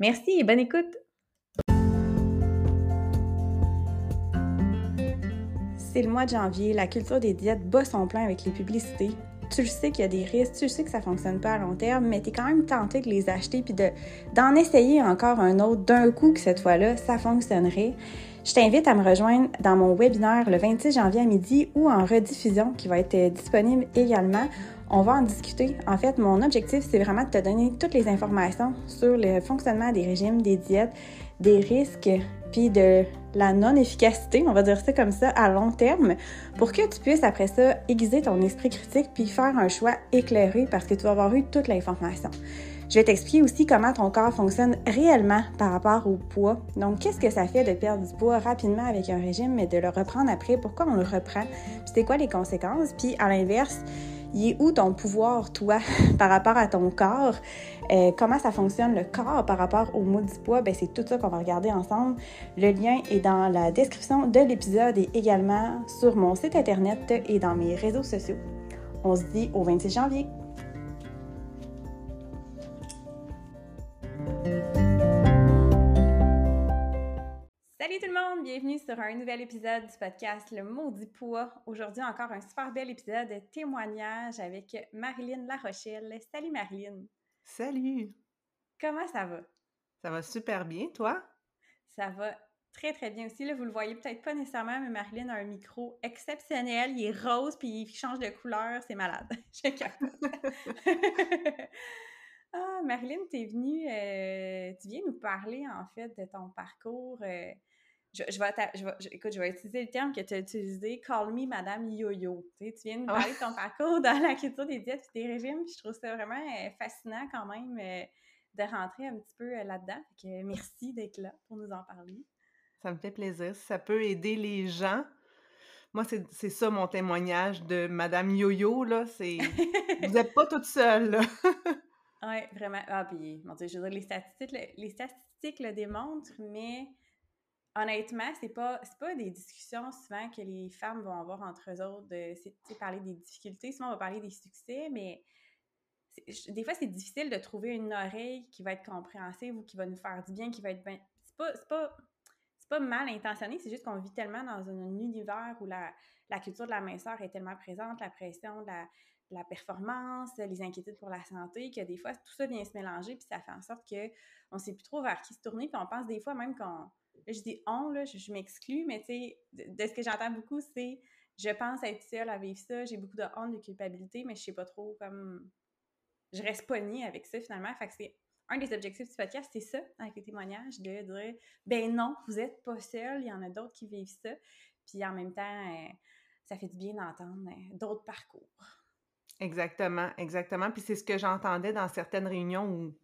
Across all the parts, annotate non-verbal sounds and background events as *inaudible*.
Merci et bonne écoute! C'est le mois de janvier, la culture des diètes bat son plein avec les publicités. Tu le sais qu'il y a des risques, tu le sais que ça fonctionne pas à long terme, mais tu es quand même tenté de les acheter puis d'en essayer encore un autre d'un coup que cette fois-là, ça fonctionnerait. Je t'invite à me rejoindre dans mon webinaire le 26 janvier à midi ou en rediffusion qui va être disponible également. On va en discuter. En fait, mon objectif, c'est vraiment de te donner toutes les informations sur le fonctionnement des régimes, des diètes, des risques, puis de la non-efficacité, on va dire ça comme ça, à long terme, pour que tu puisses après ça aiguiser ton esprit critique puis faire un choix éclairé parce que tu vas avoir eu toute l'information. Je vais t'expliquer aussi comment ton corps fonctionne réellement par rapport au poids. Donc, qu'est-ce que ça fait de perdre du poids rapidement avec un régime, mais de le reprendre après? Pourquoi on le reprend? Puis c'est quoi les conséquences? Puis à l'inverse, il est où ton pouvoir, toi, *laughs* par rapport à ton corps? Euh, comment ça fonctionne le corps par rapport au du poids? Ben, c'est tout ça qu'on va regarder ensemble. Le lien est dans la description de l'épisode et également sur mon site internet et dans mes réseaux sociaux. On se dit au 26 janvier. Salut tout le monde, bienvenue sur un nouvel épisode du podcast Le Maudit Poids. Aujourd'hui encore un super bel épisode de témoignage avec Marilyn Larochelle. Salut Marilyn. Salut. Comment ça va? Ça va super bien, toi? Ça va très très bien aussi. Là, vous le voyez peut-être pas nécessairement, mais Marilyn a un micro exceptionnel. Il est rose puis il change de couleur. C'est malade. *laughs* Je Ah, Marilyn, tu es venue, euh, tu viens nous parler en fait de ton parcours. Euh, je, je, vais je, écoute, je vais utiliser le terme que tu as utilisé, call me Madame Yo-Yo. Tu, viens nous parler de ton parcours dans la culture des diètes et des régimes. je trouve ça vraiment euh, fascinant quand même de rentrer un petit peu là-dedans. merci d'être là pour nous en parler. Ça me fait plaisir. ça peut aider les gens, moi, c'est ça mon témoignage de Madame Yo-Yo, là. C'est... *laughs* Vous n'êtes pas toute seule. Oui, vraiment. Ah, puis, mon Dieu, je veux dire, les statistiques, le, les statistiques le démontrent, mais honnêtement, c'est pas, pas des discussions souvent que les femmes vont avoir entre eux autres, de parler des difficultés. Souvent, on va parler des succès, mais des fois, c'est difficile de trouver une oreille qui va être compréhensive ou qui va nous faire du bien, qui va être bien. C'est pas, pas, mal intentionné, c'est juste qu'on vit tellement dans un, univers où la, culture de la minceur est tellement présente, la pression de la performance, les inquiétudes pour la santé, que des fois, tout ça vient se mélanger, puis ça fait en sorte qu'on ne sait plus trop vers qui se tourner, puis on pense des fois même qu'on... je dis on, là, je, m'exclus, mais tu sais, de, ce que j'entends beaucoup, c'est je pense être seule à vivre ça, j'ai beaucoup de honte, de culpabilité, mais je sais pas trop comme... Je reste pognée avec ça, finalement. Fait que c'est un des objectifs du podcast, c'est ça, avec les témoignages, de dire ben non, vous êtes pas seul, il y en a d'autres qui vivent ça. Puis en même temps, euh, ça fait du bien d'entendre euh, d'autres parcours. Exactement, exactement. Puis c'est ce que j'entendais dans certaines réunions où,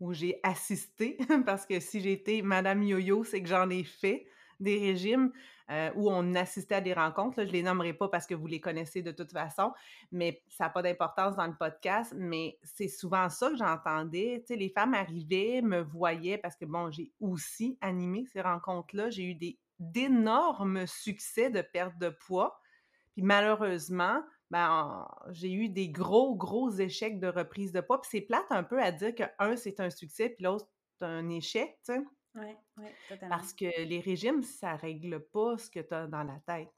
où j'ai assisté, *laughs* parce que si j'étais Madame Yo-Yo, c'est que j'en ai fait des régimes euh, où on assistait à des rencontres. Je les nommerai pas parce que vous les connaissez de toute façon, mais ça n'a pas d'importance dans le podcast. Mais c'est souvent ça que j'entendais. Tu sais, les femmes arrivaient, me voyaient parce que bon, j'ai aussi animé ces rencontres-là. J'ai eu des d'énormes succès de perte de poids. Puis malheureusement, ben, j'ai eu des gros, gros échecs de reprise de poids. Puis c'est plate un peu à dire que un, c'est un succès, puis l'autre, c'est un échec, tu sais. Oui, oui, totalement. Parce que les régimes, ça règle pas ce que tu as dans la tête.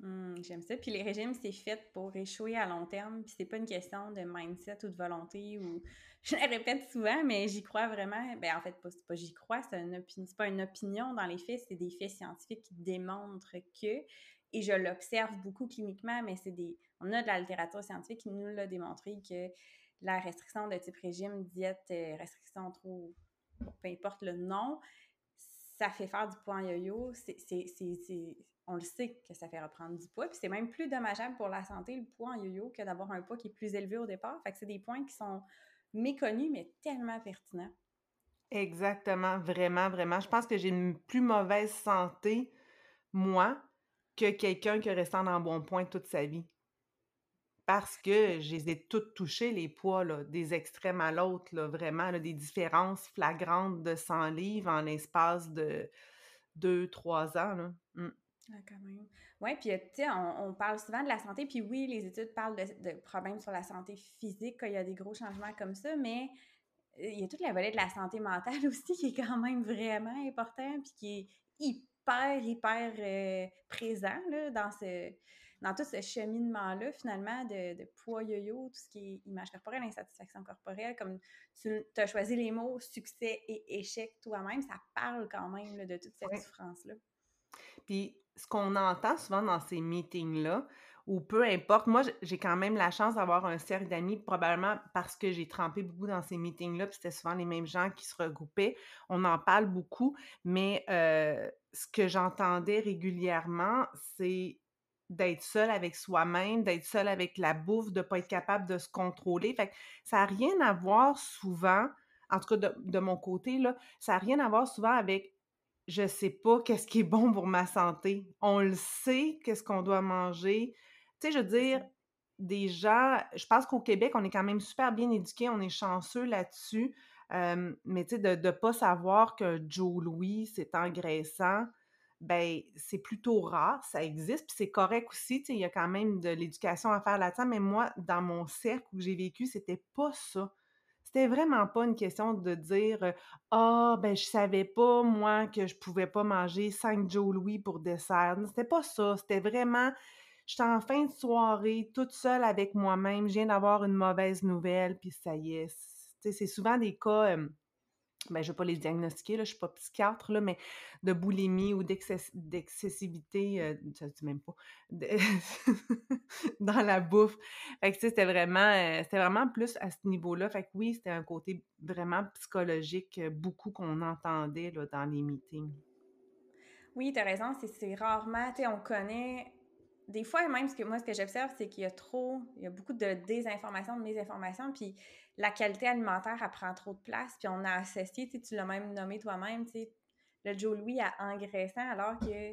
Mmh, j'aime ça. Puis les régimes, c'est fait pour échouer à long terme. Puis c'est pas une question de mindset ou de volonté ou. *laughs* Je le répète souvent, mais j'y crois vraiment. Ben en fait, pas, pas j'y crois, c'est une opinion. Pas une opinion dans les faits, c'est des faits scientifiques qui démontrent que. Et je l'observe beaucoup cliniquement, mais c'est des. On a de la littérature scientifique qui nous l'a démontré que la restriction de type régime, diète, euh, restriction trop. peu importe le nom, ça fait faire du poids en yo-yo. On le sait que ça fait reprendre du poids. Puis c'est même plus dommageable pour la santé, le poids en yo-yo, que d'avoir un poids qui est plus élevé au départ. Fait que c'est des points qui sont méconnus, mais tellement pertinents. Exactement, vraiment, vraiment. Je pense que j'ai une plus mauvaise santé, moi, que quelqu'un qui est resté en bon point toute sa vie. Parce que je les ai toutes touchées, les poids, là, des extrêmes à l'autre, vraiment, des différences flagrantes de 100 livres en l'espace de 2-3 ans. Là. Mmh. Ah, quand même. Oui, puis tu sais, on, parle souvent de la santé, puis oui, les études parlent de, problèmes sur la santé physique quand il y a des gros changements comme ça, mais euh, il y a toute la volée de la santé mentale *laughs* aussi qui est quand même vraiment important, puis qui est hyper, hyper euh, présent là, dans, ce, dans tout ce cheminement-là, finalement, de, de poids yo-yo, tout ce qui est image corporelle, insatisfaction corporelle, comme tu as choisi les mots succès et échec toi-même, ça parle quand même de toute cette souffrance-là. Puis ce qu'on entend souvent dans ces meetings-là, ou peu importe, moi j'ai quand même la chance d'avoir un cercle d'amis, probablement parce que j'ai trempé beaucoup dans ces meetings-là, puis c'était souvent les mêmes gens qui se regroupaient. On en parle beaucoup, mais euh, ce que j'entendais régulièrement, c'est d'être seul avec soi-même, d'être seul avec la bouffe, de ne pas être capable de se contrôler. Fait que ça n'a rien à voir souvent, en tout cas de, mon côté, là, ça n'a rien à voir souvent avec je sais pas qu'est-ce qui est bon pour ma santé. On le sait, qu'est-ce qu'on doit manger. Tu sais, je veux dire, déjà, je pense qu'au Québec, on est quand même super bien éduqués, on est chanceux là-dessus. mais tu sais, de ne pas savoir que Joe Louis, c'est engraissant, ben c'est plutôt rare, ça existe, puis c'est correct aussi, tu sais, il y a quand même de l'éducation à faire là-dedans, mais moi, dans mon cercle où j'ai vécu, c'était pas ça. C'était vraiment pas une question de dire Ah, ben, je savais pas, moi, que je pouvais pas manger 5 Joe Louis pour dessert. C'était pas ça. C'était vraiment, j'étais en fin de soirée, toute seule avec moi-même. Je viens d'avoir une mauvaise nouvelle, puis ça y est. C'est souvent des cas ben, je ne vais pas les diagnostiquer, là, je ne suis pas psychiatre, là, mais de boulimie ou d'excessivité, euh, ça se dit même pas, *laughs* dans la bouffe. Fait que, c'était vraiment, euh, c'était vraiment plus à ce niveau-là. Fait que oui, c'était un côté vraiment psychologique, euh, beaucoup qu'on entendait, là, dans les meetings. Oui, tu as raison, c'est rarement, tu sais, on connaît des fois, même, ce que moi, ce que j'observe, c'est qu'il y a trop, il y a beaucoup de désinformation, de mésinformation, puis la qualité alimentaire, elle prend trop de place, puis on a associé, tu l'as même nommé toi-même, le Joe Louis à engraissant, alors que,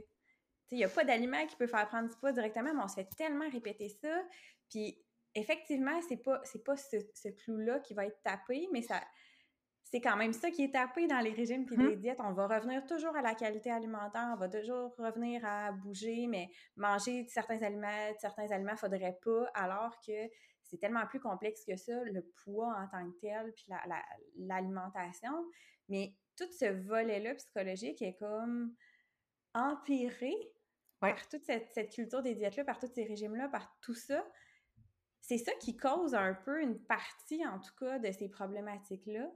il n'y a pas d'aliment qui peut faire prendre du poids directement, mais on se fait tellement répéter ça, puis effectivement, c'est pas, c'est pas ce clou-là qui va être tapé, mais ça, c'est quand même ça qui est tapé dans les régimes et les mmh. diètes. On va revenir toujours à la qualité alimentaire, on va toujours revenir à bouger, mais manger certains aliments, certains aliments, faudrait pas, alors que c'est tellement plus complexe que ça, le poids en tant que tel, puis l'alimentation. mais tout ce volet-là psychologique est comme empiré par toute cette, cette culture des diètes-là, par tous ces régimes-là, par tout ça. C'est ça qui cause un peu une partie, en tout cas, de ces problématiques-là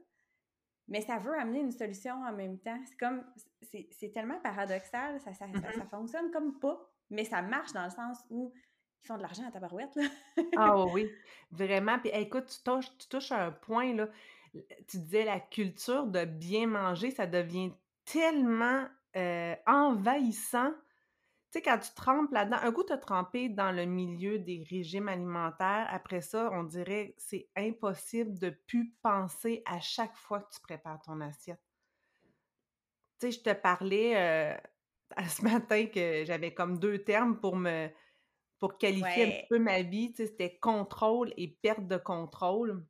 mais ça veut amener une solution en même temps. C'est comme, c'est tellement paradoxal, ça, ça, mm-hmm. fonctionne comme pas, mais ça marche dans le sens où ils font de l'argent à ta barouette, là. ah oui, vraiment. Puis écoute, tu touches, tu touches à un point, là. Tu disais la culture de bien manger, ça devient tellement euh, envahissant sais, quand tu trempes là-dedans, un coup, tu as trempé dans le milieu des régimes alimentaires. Après ça, on dirait que c'est impossible de plus penser à chaque fois que tu prépares ton assiette. Tu sais, je te parlais euh, *laughs* ce matin que j'avais comme deux termes pour me pour qualifier un peu ma vie. Tu sais, c'était contrôle et perte de contrôle.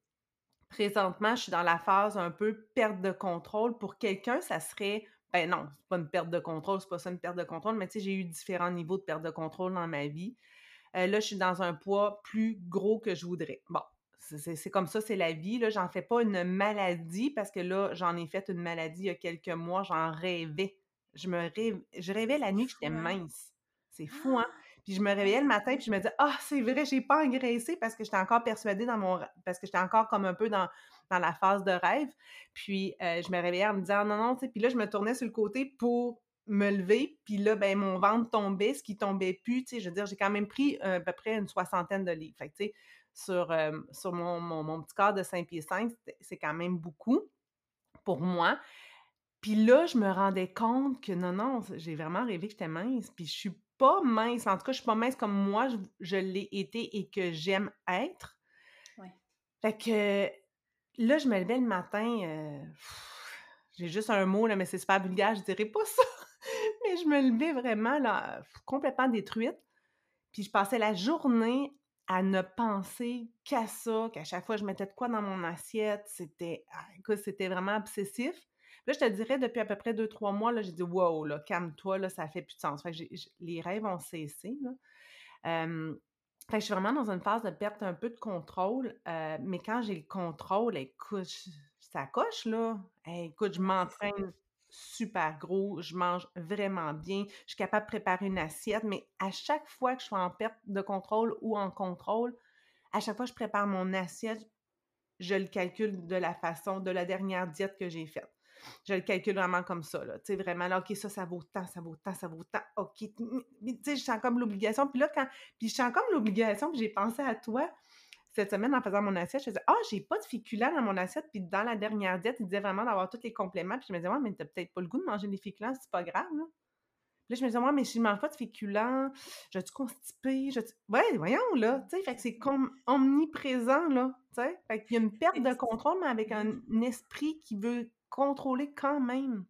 Présentement, je suis dans la phase un peu perte de contrôle. Pour quelqu'un, ça serait ben non, c'est pas une perte de contrôle, c'est pas ça une perte de contrôle, mais tu sais, j'ai eu différents niveaux de perte de contrôle dans ma vie. Euh, là, je suis dans un poids plus gros que je voudrais. Bon, c'est comme ça, c'est la vie. Là, j'en fais pas une maladie parce que là, j'en ai fait une maladie il y a quelques mois, j'en rêvais. Je me rêve, je rêvais la nuit que j'étais mince. C'est fou, hein? Puis je me réveillais le matin, puis je me disais, ah, c'est vrai, j'ai pas engraissé parce que j'étais encore persuadée dans mon. parce que j'étais encore comme un peu dans, dans la phase de rêve. Puis euh, je me réveillais en me disant, non, non, tu sais. Puis là, je me tournais sur le côté pour me lever, puis là, ben, mon ventre tombait, ce qui tombait plus, tu sais, je veux dire, j'ai quand même pris euh, à peu près une soixantaine de livres. Fait que, tu sais, sur, euh, sur mon, mon, petit corps de 5 pieds 5, c'est quand même beaucoup pour moi. Puis là, je me rendais compte que non, non, j'ai vraiment rêvé que j'étais mince, puis je suis pas mince. En tout cas, je suis pas mince comme moi, je, l'ai été et que j'aime être. Ouais. Fait que là, je me levais le matin, euh, j'ai juste un mot, là, mais c'est super vulgaire, je dirais pas ça. *laughs* mais je me levais vraiment là, complètement détruite. Puis je passais la journée à ne penser qu'à ça, qu'à chaque fois je mettais de quoi dans mon assiette, c'était, ah, c'était vraiment obsessif. Là, je te dirais, depuis à peu près deux, trois mois, j'ai dit, wow, là, calme-toi, là, ça fait plus de sens. Fait que les rêves ont cessé, là. Fait que je suis vraiment dans une phase de perte un peu de contrôle, euh, mais quand j'ai le contrôle, écoute, ça coche, là. écoute, je m'entraîne super gros, je mange vraiment bien, je suis capable de préparer une assiette, mais à chaque fois que je suis en perte de contrôle ou en contrôle, à chaque fois que je prépare mon assiette, je le calcule de la façon de la dernière diète que j'ai faite. Je le calcule vraiment comme ça, là. Tu sais, vraiment, là, OK, ça, ça vaut tant, ça vaut tant, ça vaut tant. OK. Tu sais, je sens comme l'obligation. Puis là, quand. Puis je sens comme l'obligation, que j'ai pensé à toi cette semaine en faisant mon assiette, je disais Ah, j'ai pas de féculents dans mon assiette. Puis dans la dernière diète, il disait vraiment d'avoir tous les compléments. Puis je me disais Ouais, mais t'as peut-être pas le goût de manger des féculents, c'est pas grave, là. Puis là, je me disais, ouais, mais si je mange pas de féculents, je suis constipée, je Ouais, voyons, là, tu sais, fait que c'est comme omniprésent, là, tu sais. Fait qu'il y a une perte de contrôle, mais avec un esprit qui veut contrôler quand même.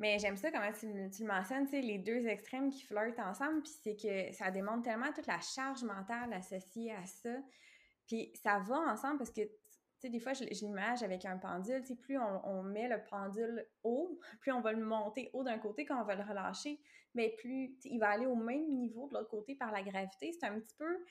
Mais j'aime ça comment tu, tu le mentionnes, tu les deux extrêmes qui flirtent ensemble, puis c'est que ça démontre tellement toute la charge mentale associée à ça. Puis ça va ensemble parce que, tu sais, des fois, je, avec un pendule, tu sais, plus on, met le pendule haut, plus on va le monter haut d'un côté quand on va le relâcher, mais plus il va aller au même niveau de l'autre côté par la gravité. C'est un petit peu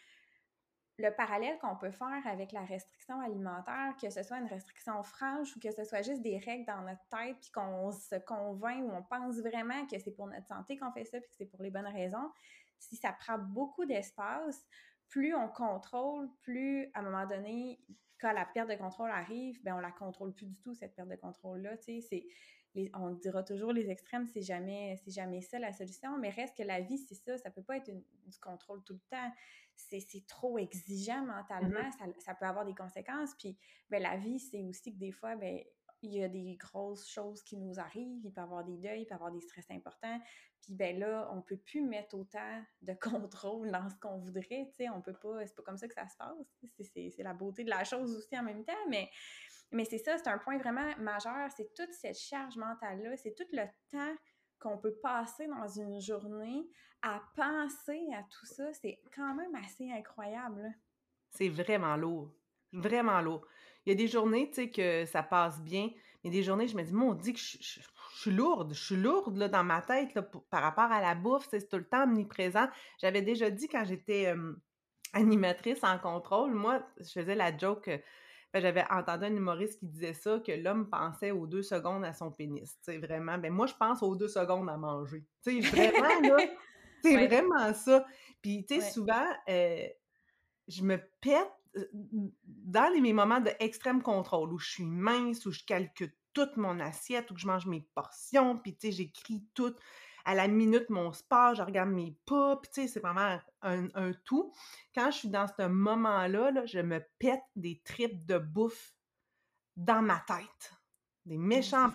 le parallèle qu'on peut faire avec la restriction alimentaire, que ce soit une restriction franche ou que ce soit juste des règles dans notre tête, puis qu'on se convainc ou on pense vraiment que c'est pour notre santé qu'on fait ça, puis que c'est pour les bonnes raisons, si ça prend beaucoup d'espace, plus on contrôle, plus à un moment donné, quand la perte de contrôle arrive, ben on la contrôle plus du tout, cette perte de contrôle-là. On dira toujours les extrêmes, c'est jamais, c'est jamais ça la solution, mais reste que la vie, c'est ça, ça peut pas être du contrôle tout le temps. C'est, trop exigeant mentalement, mm-hmm. ça, peut avoir des conséquences. Puis ben, la vie, c'est aussi que des fois, ben, il y a des grosses choses qui nous arrivent, il peut y avoir des deuils, il peut y avoir des stress importants. Puis ben là, on peut plus mettre autant de *laughs* contrôle dans ce qu'on voudrait, tu sais, on peut pas, c'est pas comme ça que ça se passe. C'est la beauté de la chose aussi en même temps, mais, mais c'est ça, c'est un point vraiment majeur, c'est toute cette charge mentale-là, c'est tout le temps qu'on peut passer dans une journée à penser à tout ça, c'est quand même assez incroyable. C'est vraiment lourd, vraiment lourd. Il y a des journées, tu sais, que ça passe bien, mais des journées, je me dis, mon dit que je, suis lourde, je suis lourde là, dans ma tête là, par rapport à la bouffe, c'est tout le temps omniprésent. J'avais déjà dit quand j'étais animatrice en contrôle, moi, je faisais la joke. Ben, j'avais entendu un humoriste qui disait ça, que l'homme pensait aux deux secondes à son pénis. Tu vraiment. Ben, moi, je pense aux deux secondes à manger. Tu vraiment, là, *laughs* c'est vraiment ça. Puis, tu sais, souvent, euh, je me pète dans mes moments d'extrême contrôle, où je suis mince, où je calcule toute mon assiette, où je mange mes portions, puis tu sais, j'écris tout à la minute mon sport, je regarde mes pas, puis tu sais, c'est vraiment un, tout. Quand je suis dans ce moment-là, là, je me pète des tripes de bouffe dans ma tête. Des méchants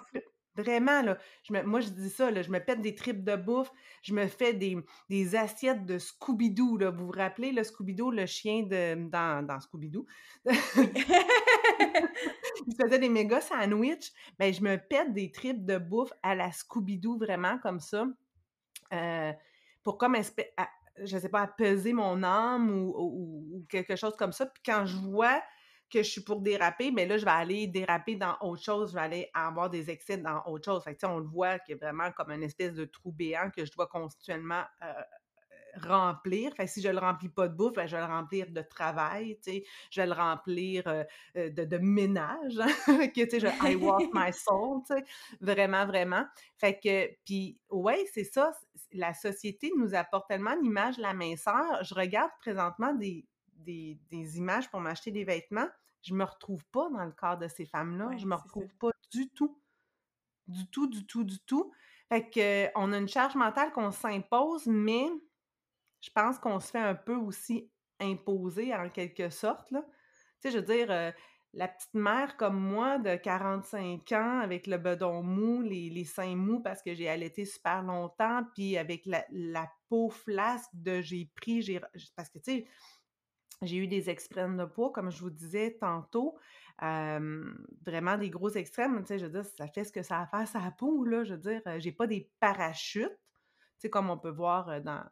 Vraiment, là, je me, moi, je dis ça, là, je me pète des tripes de bouffe, je me fais des, des assiettes de Scooby-Doo, là. Vous vous rappelez, le Scooby-Doo, le chien de, dans, dans Scooby-Doo? *laughs* il faisait des méga sandwichs. Ben, je me pète des tripes de bouffe à la Scooby-Doo, vraiment, comme ça, euh, pour comme, je sais pas, peser mon âme ou, ou, quelque chose comme ça. Puis quand je vois que je suis pour déraper, mais là, je vais aller déraper dans autre chose, je vais aller avoir des excès dans autre chose. Fait que, on le voit qu'il vraiment comme une espèce de trou béant que je dois continuellement euh, remplir. Fait si je le remplis pas de bouffe, ben, je vais le remplir de travail, tu sais. Je vais le remplir euh, euh, de, de, ménage, hein, *laughs* que, tu sais, je, I walk my soul, tu sais. Vraiment, vraiment. Fait que, puis, ouais, c'est ça. La société nous apporte tellement l'image de la minceur. Je regarde présentement des, des, des images pour m'acheter des vêtements. Je me retrouve pas dans le corps de ces femmes-là. je me retrouve pas du tout. Du tout, du tout, du tout. Fait que, on a une charge mentale qu'on s'impose, mais je pense qu'on se fait un peu aussi imposer en quelque sorte. Là. Tu sais, je veux dire, euh, la petite mère comme moi de 45 ans avec le bedon mou, les, les seins mous parce que j'ai allaité super longtemps, puis avec la, la peau flasque de j'ai pris, j'ai parce que tu sais, j'ai eu des extrêmes de poids, comme je vous disais tantôt, vraiment des gros extrêmes. Je veux dire, ça fait ce que ça a à faire sa peau, là. Je veux dire, j'ai pas des parachutes, comme on peut voir dans,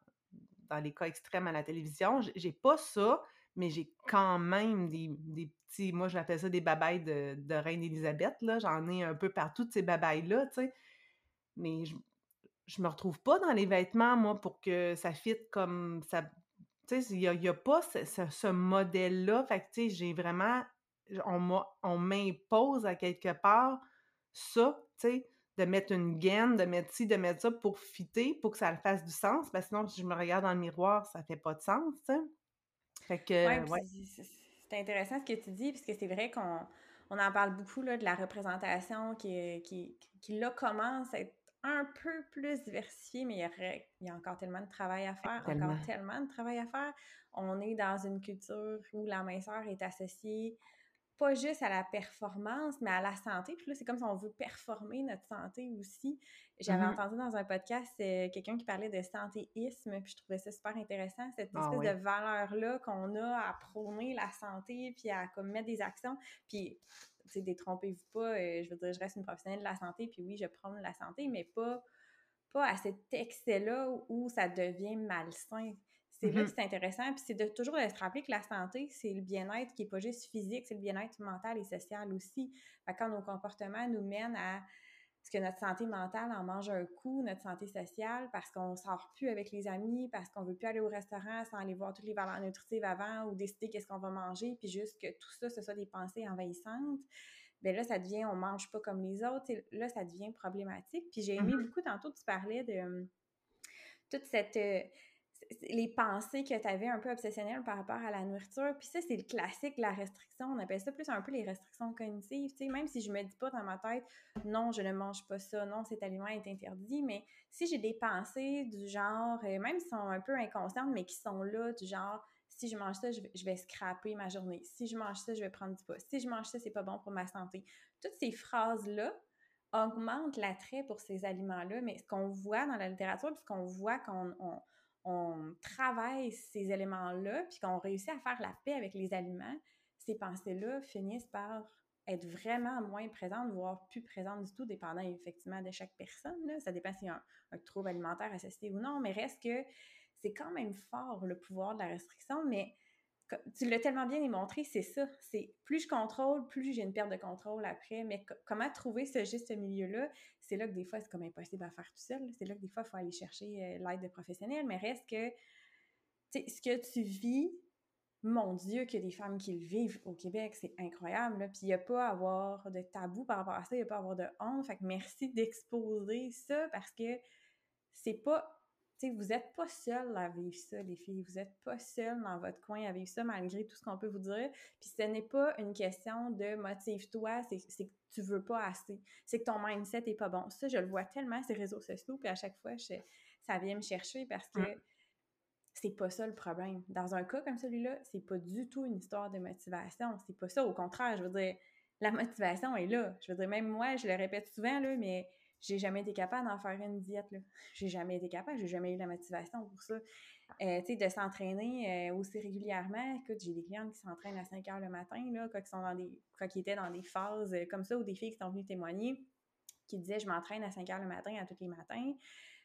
dans les cas extrêmes à la télévision. J'ai pas ça, mais j'ai quand même des, des petits, moi j'appelle ça des babayes de, de Reine Élisabeth, là. J'en ai un peu partout ces babayes-là, tu sais. Mais je, je me retrouve pas dans les vêtements, moi, pour que ça fitte comme ça tu sais, il n'y a, pas ce, modèle-là. Fait que, tu sais, j'ai vraiment... On m'impose à quelque part ça, tu sais, de mettre une gaine, de mettre ci, de mettre ça pour fitter, pour que ça le fasse du sens. Parce que sinon, si je me regarde dans le miroir, ça fait pas de sens, tu sais. Fait que, ouais. C'est intéressant ce que tu dis, puisque c'est vrai qu'on on en parle beaucoup, là, de la représentation qui, qui, qui, là, commence à être un peu plus diversifié, mais il y, a, encore tellement de travail à faire, encore tellement de travail à faire. On est dans une culture où la minceur est associée pas juste à la performance, mais à la santé. Puis là, c'est comme si on veut performer notre santé aussi. J'avais mm-hmm. entendu dans un podcast euh, quelqu'un qui parlait de santéisme, puis je trouvais ça super intéressant, cette ah espèce de valeur-là qu'on a à prôner la santé, puis à comme, mettre des actions. Puis détrompez-vous pas, euh, je veux dire, je reste une professionnelle de la santé, puis oui, je prends la santé, mais pas, pas à cet excès-là où ça devient malsain. C'est là que mm-hmm. c'est intéressant, puis c'est de toujours de se rappeler que la santé, c'est le bien-être qui n'est pas juste physique, c'est le bien-être mental et social aussi. quand nos comportements nous mènent à parce que notre santé mentale en mange un coup, notre santé sociale, parce qu'on sort plus avec les amis, parce qu'on veut plus aller au restaurant sans aller voir toutes les valeurs nutritives avant ou décider qu'est-ce qu'on va manger, puis juste que tout ça, ce soit des pensées envahissantes. Bien là, ça devient on mange pas comme les autres. là, ça devient problématique. Puis j'ai aimé mm-hmm. beaucoup, tantôt, tu parlais de hum, toute cette. Les pensées que tu avais un peu obsessionnelles par rapport à la nourriture. Puis ça, c'est le classique, la restriction. On appelle ça plus un peu les restrictions cognitives. Sais, même si je me dis pas dans ma tête, non, je ne mange pas ça, non, cet aliment est interdit, mais si j'ai des pensées du genre, euh, même si sont un peu inconscientes, mais qui sont là, du genre, si je mange ça, je vais, je vais scraper ma journée. Si je mange ça, je vais prendre du poids. Si je mange ça, c'est pas bon pour ma santé. Toutes ces phrases-là, augmentent l'attrait pour ces aliments-là, mais ce qu'on voit dans la littérature, puis ce qu'on voit quand on, on travaille ces éléments-là, puis qu'on réussit à faire la paix avec les aliments, ces pensées-là finissent par être vraiment moins présentes, voire plus présentes du tout, dépendant effectivement de chaque personne. Ça dépend s'il y a un, trouble alimentaire associé ou non, mais reste que c'est quand même fort le pouvoir de la restriction, mais tu l'as tellement bien démontré, c'est ça. C'est plus je contrôle, plus j'ai une perte de contrôle après. Mais comment trouver ce juste milieu-là? C'est là que des fois, c'est comme impossible à faire tout seul. C'est là que des fois, il faut aller chercher euh, l'aide de professionnels. Mais reste que, ce que tu vis, mon Dieu, qu'il y a des femmes qui le vivent au Québec, c'est incroyable. Puis il n'y a pas à avoir de tabou par rapport à ça, il n'y a pas à avoir de honte. Fait que merci d'exposer ça parce que c'est pas vous n'êtes pas seul à vivre ça, les filles. Vous n'êtes pas seul dans votre coin à vivre ça, malgré tout ce qu'on peut vous dire. Puis ce n'est pas une question de motive-toi, c'est que tu veux pas assez. C'est que ton mindset n'est pas bon. Ça, je le vois tellement, ces réseaux sociaux, puis à chaque fois, ça vient me chercher parce que c'est pas ça le problème. Dans un cas comme celui-là, c'est pas du tout une histoire de motivation. C'est pas ça. Au contraire, je veux dire, la motivation est là. Je veux dire, même moi, je le répète souvent, là, mais j'ai jamais été capable d'en faire une diète. Là. J'ai jamais été capable, j'ai jamais eu la motivation pour ça. Euh, tu sais, de s'entraîner euh, aussi régulièrement. Écoute, j'ai des clientes qui s'entraînent à 5 heures le matin, là, quand, ils sont dans des, quand ils étaient dans des phases euh, comme ça, ou des filles qui sont venues témoigner, qui disaient Je m'entraîne à 5 heures le matin à tous les matins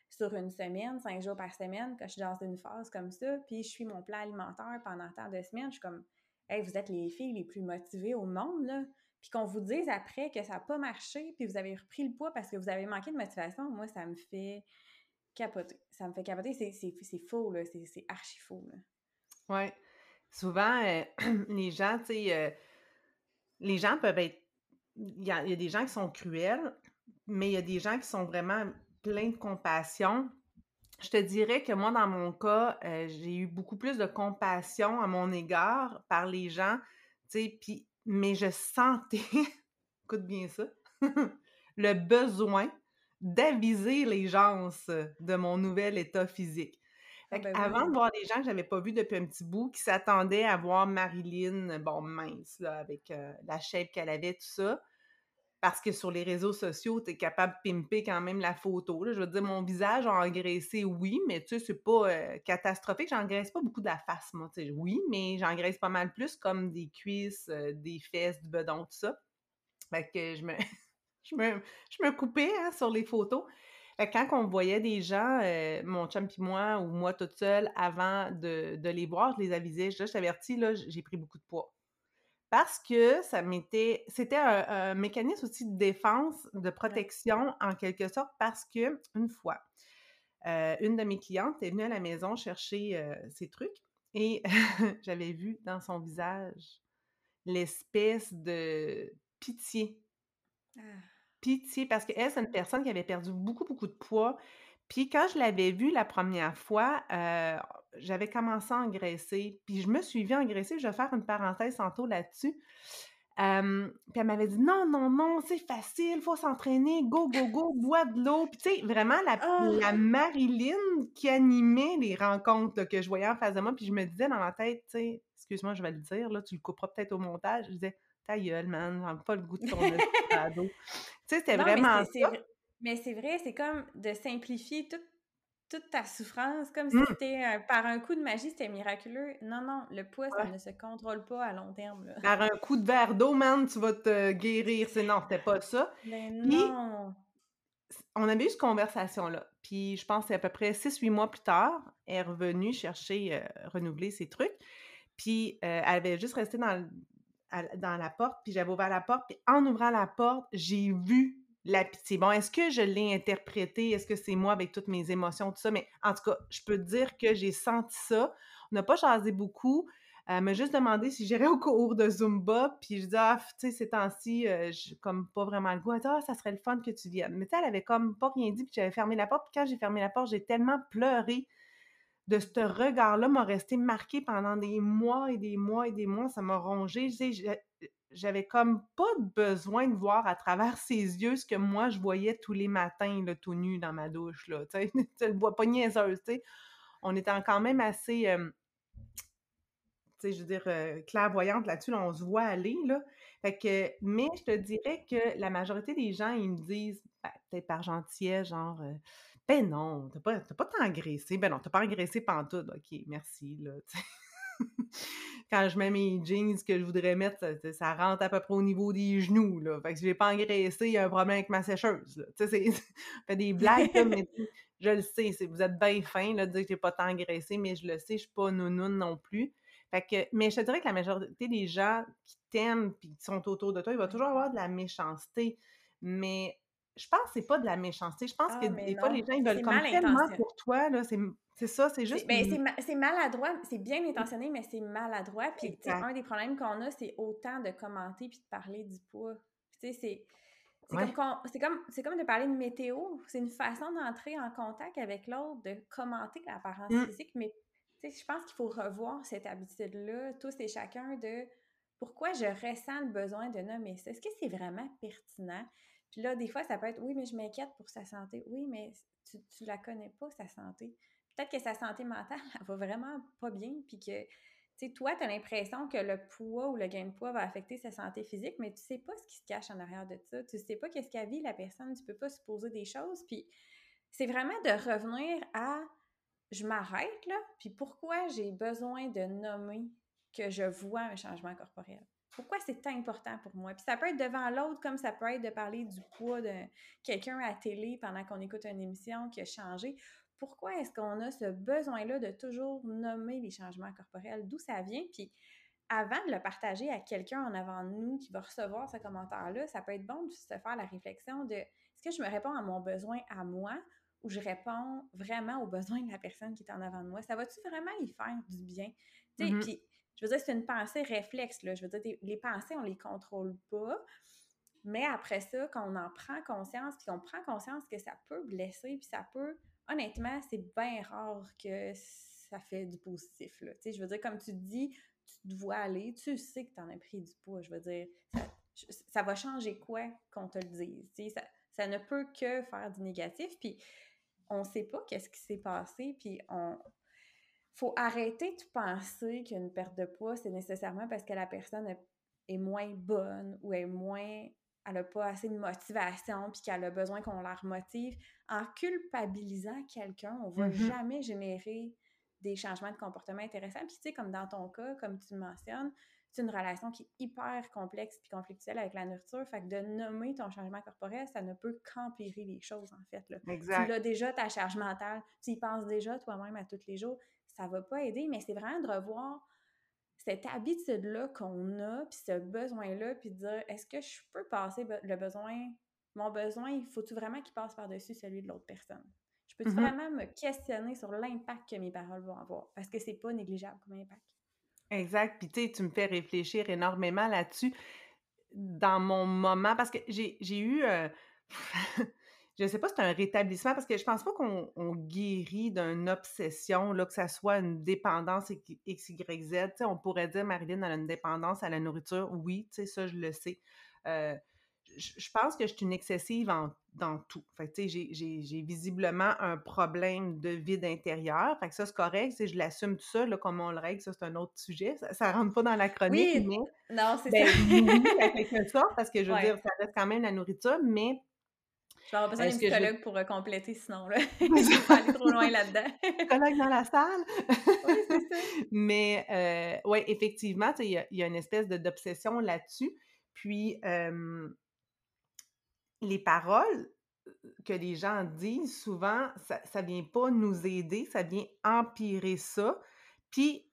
sur une semaine, 5 jours par semaine, quand je suis dans une phase comme ça, puis je suis mon plat alimentaire pendant tant de semaines, je suis comme Hey, vous êtes les filles les plus motivées au monde, là puis qu'on vous dise après que ça n'a pas marché, puis vous avez repris le poids parce que vous avez manqué de motivation, moi, ça me fait capoter. Ça me fait capoter. C'est faux, là. C'est archi faux, là. Ouais. Souvent, euh, *clears throat* les gens, tu sais, euh, les gens peuvent être. Il y, a, des gens qui sont cruels, mais il y a des gens qui sont vraiment pleins de compassion. Je te dirais que moi, dans mon cas, euh, j'ai eu beaucoup plus de compassion à mon égard par les gens, tu sais, puis, mais je sentais, *laughs* écoute bien ça, *laughs* le besoin d'aviser les gens de mon nouvel état physique. Ah, ben avant de voir des gens que j'avais pas vus depuis un petit bout, qui s'attendaient à voir Marilyn, bon, mince, là, avec euh, la shape qu'elle avait, tout ça, parce que sur les réseaux sociaux, tu es capable de pimper quand même la photo. Je veux dire, mon visage a engraissé, oui, mais tu sais, c'est pas euh, catastrophique. J'engraisse pas beaucoup de la face, moi. Tu sais, oui, mais j'engraisse pas mal plus comme des cuisses, euh, des fesses, du bedon, tout ça. Fait que je me, *laughs* je me, je me coupais hein, sur les photos quand on voyait des gens, euh, mon chum et moi, ou moi toute seule, avant de, les voir, je les avisais, je, je t'avertis, là, j'ai pris beaucoup de poids. Parce que ça m'était. C'était un, mécanisme aussi de défense, de protection, en quelque sorte, parce que, une fois, euh, une de mes clientes est venue à la maison chercher euh, ses trucs et *laughs* j'avais vu dans son visage l'espèce de pitié. Ah pitié parce qu'elle, c'est une personne qui avait perdu beaucoup, beaucoup de poids. Puis quand je l'avais vue la première fois, euh, j'avais commencé à engraisser. Puis je me suis vue engraisser. Je vais faire une parenthèse tantôt là-dessus. puis elle m'avait dit non, non, non, c'est facile, faut s'entraîner, go, go, go, *laughs* bois de l'eau. Puis tu sais, vraiment la, ah! la Marilyn qui animait les rencontres que je voyais en face de moi. Puis je me disais dans ma tête, tu sais, excuse-moi, je vais le dire, là, tu le couperas peut-être au montage. Je disais, ta gueule, man, j'ai pas le goût de ton tu sais, c'était vraiment mais ça. Mais c'est vrai, c'est comme de simplifier toute ta souffrance, comme si mmh. c'était par un coup de magie, c'était miraculeux. Non, non, le poids, ça ne se contrôle pas à long terme. Par un coup de verre d'eau, man, tu vas te guérir. C'est non, c'était pas ça. *laughs* Mais non. on avait eu cette conversation-là. Puis je pense que c'est à peu près 6-8 mois plus tard, elle est revenue chercher, euh, renouveler ses trucs. Puis euh, elle avait juste resté dans, dans la porte, puis j'avais ouvert la porte, puis en ouvrant la porte, j'ai vu la pitié. Bon, est-ce que je l'ai interprété? Est-ce que c'est moi avec toutes mes émotions, tout ça? Mais en tout cas, je peux dire que j'ai senti ça. On n'a pas jasé beaucoup. Elle m'a juste demandé si j'irais au cours de Zumba, puis je dis, ah, tu sais, ces temps-ci, euh, comme pas vraiment le goût. Elle ah, ça serait le fun que tu viennes. Mais tu sais, elle avait comme pas rien dit, puis j'avais fermé la porte, puis quand j'ai fermé la porte, j'ai tellement pleuré de ce regard-là m'a resté marqué pendant des mois et des mois et des mois. Ça m'a rongé. J'avais comme pas besoin de voir à travers *laughs* ses yeux ce que moi je voyais tous les matins, là, tout nu dans ma douche. Là, tu *laughs* le vois pas niaiseuse, tu sais. On était quand même assez, tu sais, je veux dire, euh, clairvoyante là-dessus. on se voit aller, là. Fait que, mais je te dirais que la majorité des gens, ils me disent, ben, peut-être par gentillesse, genre, euh, ben non, t'as pas, pas tant engraissé. Ben non, t'as pas engraissé pantoute. OK, merci, là. Quand je mets mes jeans que je voudrais mettre, ça, rentre à peu près au niveau des genoux, là. Fait que si j'ai pas engraissé, il y a un problème avec ma sécheuse. Tu sais, *laughs* fait des blagues, mais *laughs* je le sais. Vous êtes bien fin, là, de dire que j'ai pas tant engraissé, mais je le sais, je suis pas nounoune non plus. Fait que, mais je te dirais que la majorité des gens qui t'aiment puis qui sont autour de toi, il va toujours avoir de la méchanceté. Mais je pense que c'est pas de la méchanceté. Je pense que ah, des fois, les gens, ils veulent comme tellement pour toi, là. C'est ça, c'est juste. Ben, c'est maladroit. C'est bien intentionné, mais c'est maladroit. Puis, un des problèmes qu'on a, c'est autant de commenter puis de parler du poids. Tu sais, c'est. C'est comme, comme, de parler de météo. C'est une façon d'entrer en contact avec l'autre, de commenter l'apparence mmh. physique. Mais je pense qu'il faut revoir cette habitude-là, tous et chacun, de pourquoi je ressens le besoin de nommer ça? Est-ce que c'est vraiment pertinent? Puis là, des fois, ça peut être oui, mais je m'inquiète pour sa santé. Oui, mais tu, tu la connais pas, sa santé. Peut-être que sa santé mentale, elle va vraiment pas bien, puis que, tu sais, toi, tu as l'impression que le poids ou le gain de poids va affecter sa santé physique, mais tu sais pas ce qui se cache en arrière de ça. Tu sais pas qu'est-ce qu'a vit la personne, tu peux pas supposer des choses. Puis c'est vraiment de revenir à je m'arrête là, puis pourquoi j'ai besoin de nommer que je vois un changement corporel? Pourquoi c'est important pour moi? Puis ça peut être devant l'autre, comme ça peut être de parler du poids de quelqu'un à télé pendant qu'on écoute une émission qui a changé. Pourquoi est-ce qu'on a ce besoin-là de toujours nommer les changements corporels? D'où ça vient? Puis avant de le partager à quelqu'un en avant de nous qui va recevoir ce commentaire-là, ça peut être bon de se faire la réflexion de est-ce que je me réponds à mon besoin à moi ou je réponds vraiment aux besoins de la personne qui est en avant de moi? Ça va-tu vraiment y faire du bien? Tu sais, Mmh puis je veux dire, c'est une pensée réflexe, là. Je veux dire, les pensées, on les contrôle pas. Mais après ça, quand on en prend conscience, puis qu'on prend conscience que ça peut blesser, puis ça peut... Honnêtement, c'est bien rare que ça fait du positif, là. Je veux dire, comme tu dis, tu te aller, tu sais que tu en as pris du poids. Je veux dire, ça, va changer quoi qu'on te le dise? Ça, ça ne peut que faire du négatif. Puis on ne sait pas qu'est-ce qui s'est passé, puis on faut arrêter de penser qu'une perte de poids, c'est nécessairement parce que la personne est moins bonne ou est moins elle n'a pas assez de motivation puis qu'elle a besoin qu'on la remotive. En culpabilisant quelqu'un, on ne va Mmh jamais générer des changements de comportement intéressants. Puis tu sais, comme dans ton cas, comme tu le mentionnes, c'est une relation qui est hyper complexe puis conflictuelle avec la nourriture. Fait que de nommer ton changement corporel, ça ne peut qu'empirer les choses, en fait. Là. Exact. Tu l'as déjà, ta charge mentale, tu y penses déjà toi-même à tous les jours. Ça va pas aider, mais c'est vraiment de revoir cette habitude-là qu'on a, puis ce besoin-là, puis de dire est-ce que je peux passer le besoin, mon besoin, il faut-tu vraiment qu'il passe par-dessus celui de l'autre personne? Je peux Mmh vraiment me questionner sur l'impact que mes paroles vont avoir? Parce que c'est pas négligeable comme impact. Exact. Puis tu sais, tu me fais réfléchir énormément là-dessus dans mon moment parce que j'ai eu. euh, *laughs* je sais pas si c'est un rétablissement parce que je pense pas qu'on on guérit d'une obsession, là, que ça soit une dépendance X, Y, Z. On pourrait dire Marilyn a une dépendance à la nourriture. Oui, tu sais, ça, je le sais. Euh, je, pense que je suis une excessive en, dans tout. Fait que, tu sais, j'ai- visiblement un problème de vide intérieur. Fait que ça, c'est correct. Je l'assume tout ça, là, comme on le règle, ça, c'est un autre sujet. Ça, ça rentre pas dans la chronique, Oui, mais non, c'est ben, ça. oui, parce que je veux Ouais. dire, ça reste quand même la nourriture, mais Je vais avoir besoin je vais- psychologue pour euh, compléter sinon, là. *laughs* je vais pas aller trop loin là-dedans. *laughs* collègue dans la salle. *laughs* oui, c'est ça. Mais euh, ouais, effectivement, il y, a- il y a une espèce d'obsession là-dessus. Puis euh, les paroles que les gens disent, souvent, ça, ça vient pas nous aider, ça vient empirer ça. Puis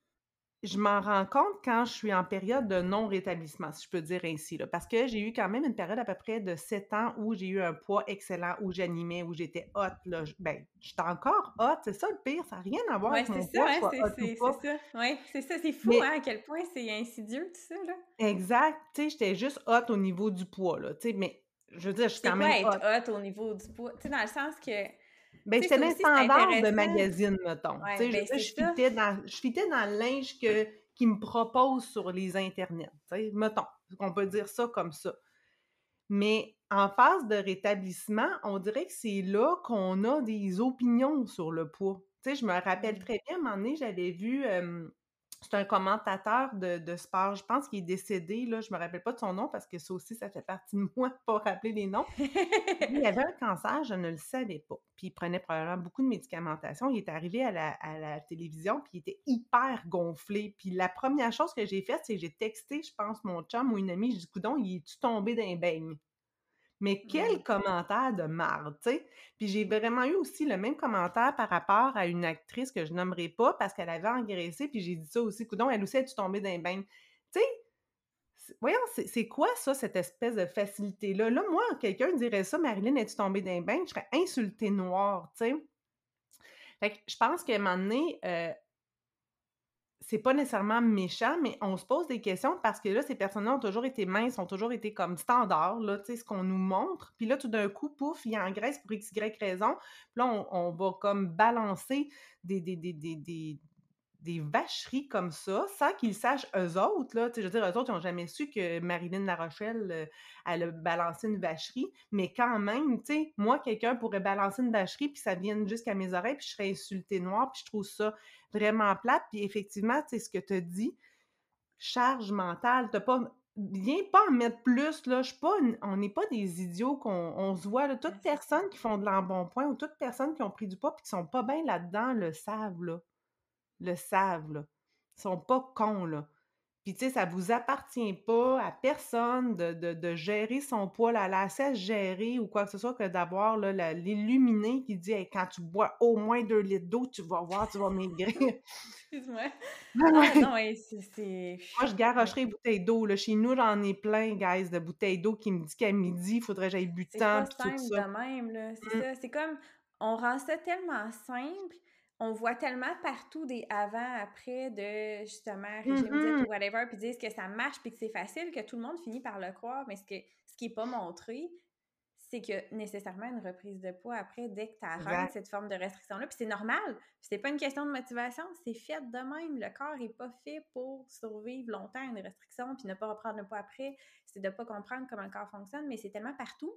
je m'en rends compte quand je suis en période de non-rétablissement, si je peux dire ainsi. Là, parce que j'ai eu quand même une période à peu près de sept ans où j'ai eu un poids excellent, où j'animais, où j'étais hot. Là. Je- Ben, j'étais encore hot, c'est ça le pire, ça n'a rien à voir avec c'est mon ça, poids, hein, c'est c'est- c'est ça. Oui, c'est ça, c'est fou, Mais- hein, à quel point c'est insidieux, tout ça, là. Exact, tu sais, j'étais juste hot au niveau du poids, là, tu sais, mais je veux dire, je suis C'est quand quoi même hot. être hot au niveau du poids? Tu sais, dans le sens que... Ben, c'était c'est standard de magazine, mettons. Ouais, je, ben, je fitais dans, je fitais dans le linge que, qu'ils me proposent sur les internets, mettons. On peut dire ça comme ça. Mais en phase de rétablissement, on dirait que c'est là qu'on a des opinions sur le poids. Tu sais, je me rappelle très bien, à un moment donné, j'avais vu, euh, c'est un commentateur de, sport, je pense qu'il est décédé, là, je me rappelle pas de son nom parce que ça aussi, ça fait partie de moi, *laughs* pas rappeler les noms. Il avait un cancer, je ne le savais pas. Puis il prenait probablement beaucoup de médicamentation. Il est arrivé à la, à la télévision, puis il était hyper gonflé. Puis la première chose que j'ai faite, c'est que j'ai texté, je pense, mon chum ou une amie. Je dis, coudon, il est-tu tombé d'un beigne? Mais quel Mm. commentaire de marde, tu sais! Puis j'ai vraiment eu aussi le même commentaire par rapport à une actrice que je nommerai pas parce qu'elle avait engraissé, puis j'ai dit ça aussi, coudon, elle aussi, est-tu tombée d'un beigne? Tu sais, voyons, c'est c'est quoi ça, cette espèce de facilité-là? Là, moi, quelqu'un dirait ça, Marilyn, es-tu tombée d'un bain? Je serais insultée noire, tu sais? Fait que je pense qu'à un moment donné, euh, c'est pas nécessairement méchant, mais on se pose des questions parce que là, ces personnes-là ont toujours été minces, ont toujours été comme standard, là, tu sais, ce qu'on nous montre. Puis là, tout d'un coup, pouf, il engraisse pour x, y raison. Puis là, on, va comme balancer des, des, vacheries comme ça, sans qu'ils sachent eux autres, là, tu sais, je veux dire, eux autres, ils n'ont jamais su que Marilyn Larochelle, euh, elle a balancé une vacherie, mais quand même, tu sais, moi, quelqu'un pourrait balancer une vacherie, puis ça vienne jusqu'à mes oreilles, puis je serais insultée noire, puis je trouve ça vraiment plate, puis effectivement, tu sais, ce que tu as dit, charge mentale, t'as pas... Viens pas en mettre plus, là, je suis pas... une- On n'est pas des idiots qu'on on se voit, là, toutes personnes qui font de l'embonpoint ou toutes personnes qui ont pris du poids puis qui sont pas bien là-dedans le savent, là le savent, là. Ils sont pas cons, là. Puis, tu sais, ça vous appartient pas à personne de, de, de gérer son poids, là, elle a assez à se gérer ou quoi que ce soit que d'avoir la- l'illuminé qui dit Hey, quand tu bois au moins deux litres d'eau, tu vas voir, tu vas maigrir. *laughs* Excuse-moi. Ah non, ouais, c'est... Moi, je Ouais. garocherai les bouteilles d'eau. Chez nous, j'en ai plein, guys, de bouteilles d'eau qui me dit qu'à midi, il faudrait que j'aille bu C'est tout simple ça. de même, là. C'est Mm. ça. C'est comme on rend ça tellement simple, on voit tellement partout des avant-après de justement régime Mmh ou whatever, puis disent que ça marche puis que c'est facile, que tout le monde finit par le croire, mais ce, que, ce qui n'est pas montré, c'est que nécessairement une reprise de poids après, dès que tu arrêtes cette forme de restriction-là, puis c'est normal, c'est pas une question de motivation, c'est fait de même. Le corps est pas fait pour survivre longtemps à une restriction puis ne pas reprendre le poids après, c'est de pas comprendre comment le corps fonctionne, mais c'est tellement partout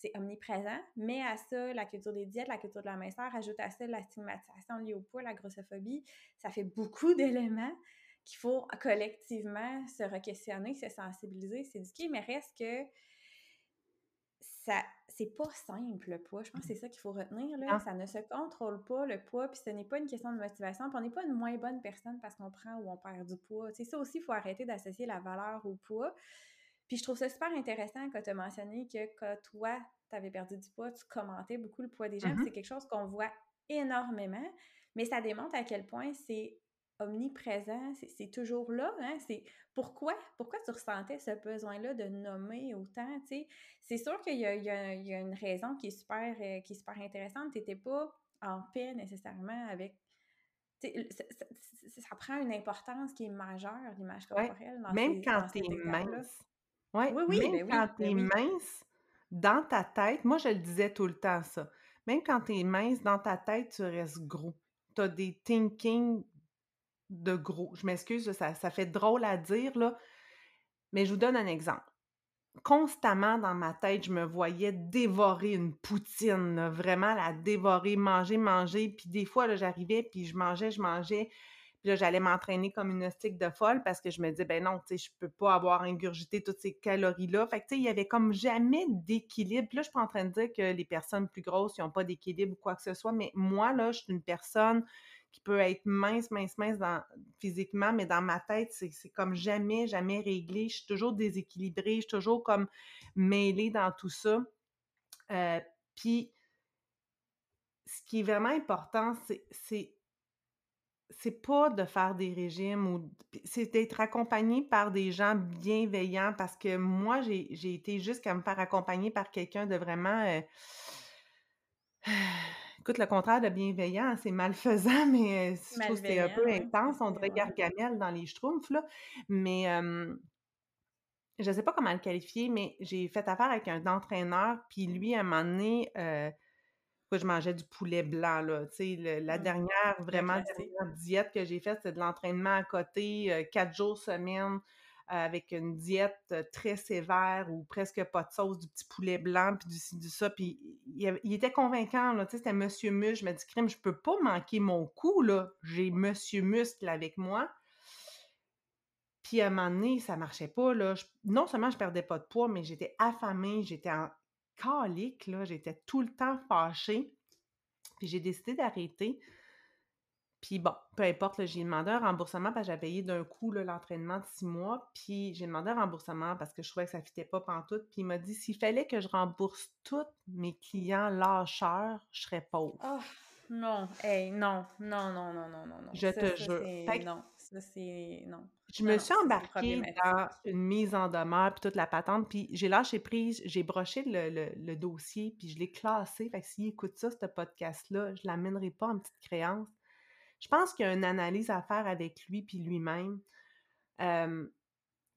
c'est omniprésent. Mais à ça, la culture des diètes, la culture de la minceur, ajoute à ça la stigmatisation liée au poids, la grossophobie. Ça fait beaucoup d'éléments qu'il faut collectivement se re-questionner, se sensibiliser, s'éduquer, mais reste que ça c'est pas simple le poids. Je pense que c'est ça qu'il faut retenir. Là. Ça ne se contrôle pas le poids, puis ce n'est pas une question de motivation, puis on n'est pas une moins bonne personne parce qu'on prend ou on perd du poids. C'est ça aussi, il faut arrêter d'associer la valeur au poids. Puis je trouve ça super intéressant quand tu as mentionné que quand toi, tu avais perdu du poids, tu commentais beaucoup le poids des gens. Mm-hmm. C'est quelque chose qu'on voit énormément, mais ça démontre à quel point c'est omniprésent, c'est toujours là. Hein? C'est pourquoi, pourquoi tu ressentais ce besoin-là de nommer autant? C'est sûr qu'il y, y, a une raison qui est super, euh, qui est super intéressante. Tu n'étais pas en paix nécessairement avec ça, prend une importance qui est majeure, l'image corporelle. même quand tu es mince. Ouais, oui, oui, même ben quand tu es ben mince, dans ta tête, moi je le disais tout le temps ça, même quand tu es mince, dans ta tête, tu restes gros. Tu as des thinking de gros. Je m'excuse, ça, ça fait drôle à dire, là, mais je vous donne un exemple. Constamment dans ma tête, je me voyais dévorer une poutine, vraiment la dévorer, manger, manger. Puis des fois, j'arrivais, puis je mangeais, je mangeais. Puis là, j'allais m'entraîner comme une hostique de folle parce que je me disais, ben non, tu sais, je peux pas avoir ingurgité toutes ces calories-là. Fait que, tu sais, il y avait comme jamais d'équilibre. Puis là, je suis pas en train de dire que les personnes plus grosses, ils ont pas d'équilibre ou quoi que ce soit, mais moi, là, je suis une personne qui peut être mince, mince, mince dans, physiquement, mais dans ma tête, c'est comme jamais, jamais réglé. Je suis toujours déséquilibrée, je suis toujours comme mêlée dans tout ça. Euh, puis, ce qui est vraiment important, c'est c'est pas de faire des régimes ou c'est d'être accompagné par des gens bienveillants parce que moi j'ai été juste à me faire accompagner par quelqu'un de vraiment euh, *sighs* écoute le contraire de bienveillant c'est malfaisant mais euh, je trouve que c'est un peu intense on dirait gargamel dans les schtroumpfs là. Mais je sais pas comment le qualifier mais j'ai fait affaire avec un entraîneur puis lui à un moment donné euh, je mangeais du poulet blanc, là. La mmh. dernière, vraiment, dernière diète que j'ai faite, c'est de l'entraînement à côté, euh, quatre jours semaine, euh, avec une diète euh, très sévère ou presque pas de sauce, du petit poulet blanc, puis du ci, du ça. Puis il, était convaincant, là. C'était Monsieur Muscle. Je me dis, crime, je peux pas manquer mon coup, là. J'ai Monsieur Muscle avec moi. Puis à un moment donné, ça marchait pas, là. non seulement je perdais pas de poids, mais j'étais affamée, j'étais en calique, là, j'étais tout le temps fâchée. Puis j'ai décidé d'arrêter. Puis bon, peu importe, j'ai demandé un remboursement parce que j'avais payé d'un coup l'entraînement de six mois. Puis j'ai demandé un remboursement parce que je trouvais que ça ne fitait pas pantoute. Puis il m'a dit s'il fallait que je rembourse tous mes clients lâcheurs, je serais pauvre. Oh, non, hey, non, non, non, non, non, non. Je te jure. non, ça c'est. Non. Je me suis embarquée dans une mise en demeure, puis toute la patente, puis j'ai lâché prise, j'ai broché le, dossier, puis je l'ai classé. Fait que s'il écoute ça, ce podcast-là, je ne l'amènerai pas en petite créance. Je pense qu'il y a une analyse à faire avec lui puis lui-même.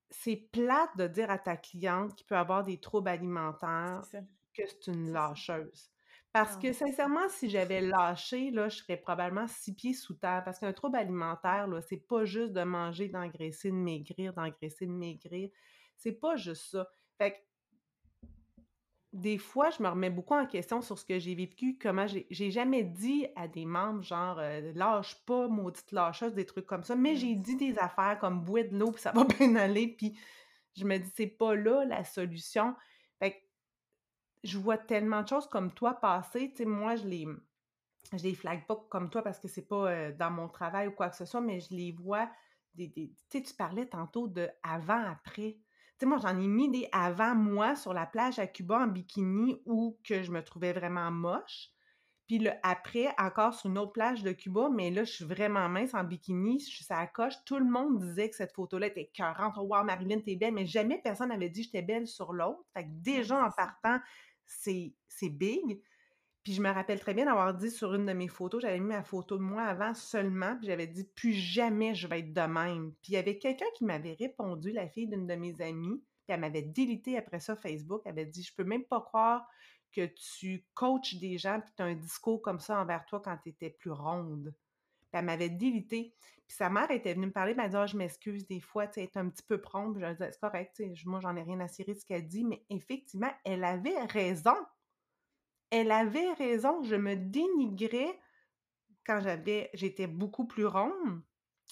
c'est plate de dire à ta cliente qui peut avoir des troubles alimentaires que c'est une lâcheuse. Parce que sincèrement, si j'avais lâché, là, je serais probablement six pieds sous terre. Parce qu'un trouble alimentaire, là, c'est pas juste de manger, d'engraisser, de maigrir, d'engraisser, de maigrir. C'est pas juste ça. Fait que des fois, je me remets beaucoup en question sur ce que j'ai vécu, comment j'ai jamais dit à des membres, genre, euh, lâche pas, maudite lâcheuse, des trucs comme ça, mais j'ai dit des affaires comme boire de l'eau, puis ça va *laughs* bien aller, puis je me dis, c'est pas là la solution. Je vois tellement de choses comme toi passer. Tu sais, moi, je les, je les flague pas comme toi parce que c'est pas euh, dans mon travail ou quoi que ce soit, mais je les vois. Des, tu sais, tu parlais tantôt de avant-après. Tu sais, moi, j'en ai mis des avant-moi sur la plage à Cuba en bikini où que je me trouvais vraiment moche. Puis le après, encore sur une autre plage de Cuba, mais là, je suis vraiment mince en bikini, je suis à coche. Tout le monde disait que cette photo-là était écœurante. Oh, wow, Marilyn, t'es belle, mais jamais personne n'avait dit que j'étais belle sur l'autre. Fait que déjà, en partant, c'est big. Puis je me rappelle très bien d'avoir dit sur une de mes photos, j'avais mis ma photo de moi avant seulement, puis j'avais dit plus jamais je vais être de même. Puis il y avait quelqu'un qui m'avait répondu, la fille d'une de mes amies, puis elle m'avait délité après ça Facebook, elle avait dit je peux même pas croire que tu coaches des gens puis tu as un discours comme ça envers toi quand tu étais plus ronde. Elle m'avait délité. Puis sa mère était venue me parler, elle m'a dit oh, je m'excuse des fois, tu es un petit peu prompte. Je dit c'est correct, moi j'en ai rien à cirer ce qu'elle dit, mais effectivement, elle avait raison elle avait raison, je me dénigrais quand j'avais, j'étais beaucoup plus ronde.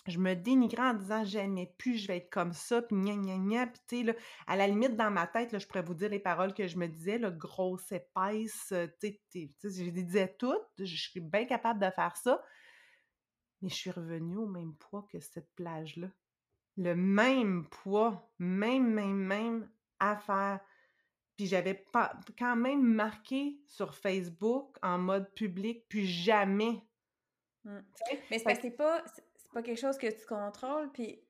Je me dénigrais en disant jamais plus je vais être comme ça, puis gna gna gna, puis tu sais, là, à la limite, dans ma tête, là, je pourrais vous dire les paroles que je me disais, le grosse épaisse, tu sais, je les disais toutes, je suis bien capable de faire ça, mais je suis revenue au même poids que cette plage-là. Le même poids, même, même, même affaire. Puis j'avais pas quand même marqué sur Facebook en mode public, puis jamais. Mmh. Mais c'est c'est pas, pas quelque chose que tu contrôles, puis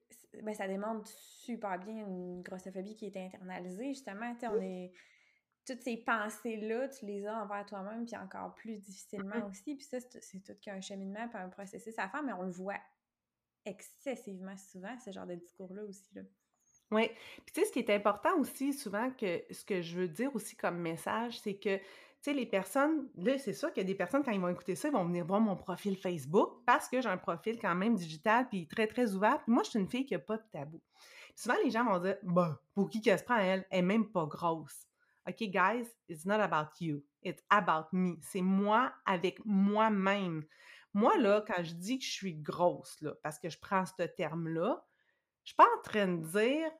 ben, ça démontre super bien une grossophobie qui est internalisée, justement. On est... Toutes ces pensées-là, tu les as envers toi-même, puis encore plus difficilement aussi. Puis ça, c'est tout qu'un cheminement, puis un processus à faire, mais on le voit excessivement souvent, ce genre de discours-là aussi. Là. Oui. Puis tu sais, ce qui est important aussi, souvent, que ce que je veux dire aussi comme message, c'est que, tu sais, les personnes, là, c'est sûr qu'il y a des personnes, quand ils vont écouter ça, ils vont venir voir mon profil Facebook parce que j'ai un profil quand même digital puis très, très ouvert. Puis moi, je suis une fille qui n'a pas de tabou. souvent, les gens vont dire, bah, pour qui qu'elle se prend, elle, elle est même pas grosse. OK, guys, it's not about you. It's about me. C'est moi avec moi-même. Moi, là, quand je dis que je suis grosse, là, parce que je prends ce terme-là, je suis pas en train de dire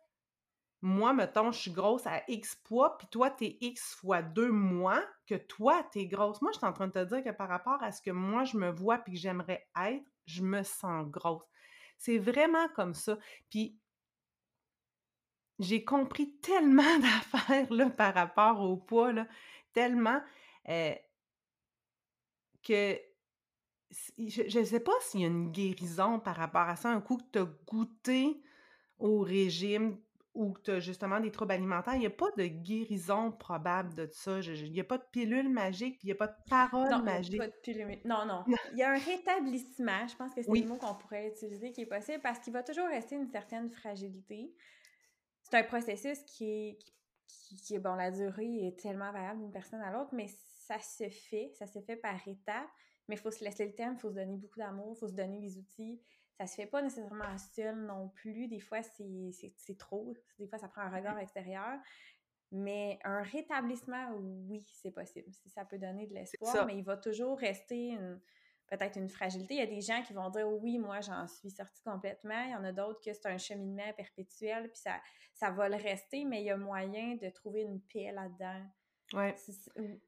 moi, mettons, je suis grosse à X poids, puis toi, t'es X fois deux moins que toi, t'es grosse. Moi, je suis en train de te dire que par rapport à ce que moi, je me vois puis que j'aimerais être, je me sens grosse. C'est vraiment comme ça. Puis, j'ai compris tellement *laughs* d'affaires, là, par rapport au poids, là, tellement euh, que je ne sais pas s'il y a une guérison par rapport à ça, un coup que tu as goûté au régime, ou que tu as justement des troubles alimentaires, il n'y a pas de guérison probable de ça. Il n'y a pas de pilule magique, il n'y a pas de parole non, magique. Pas de pilule... Non, non. *laughs* Il y a un rétablissement, je pense que c'est le mot qu'on pourrait utiliser qui est possible, parce qu'il va toujours rester une certaine fragilité. C'est un processus qui est, qui, est, bon, la durée est tellement variable d'une personne à l'autre, mais ça se fait, ça se fait par étapes, mais il faut se laisser le temps, il faut se donner beaucoup d'amour, il faut se donner les outils, ça se fait pas nécessairement seul non plus. Des fois, c'est trop. Des fois, ça prend un regard extérieur. Mais un rétablissement, oui, c'est possible. Ça peut donner de l'espoir, mais il va toujours rester peut-être une fragilité. Il y a des gens qui vont dire oui, moi j'en suis sortie complètement. Il y en a d'autres que c'est un cheminement perpétuel, puis ça, ça va le rester, mais il y a moyen de trouver une paix là-dedans. Ouais.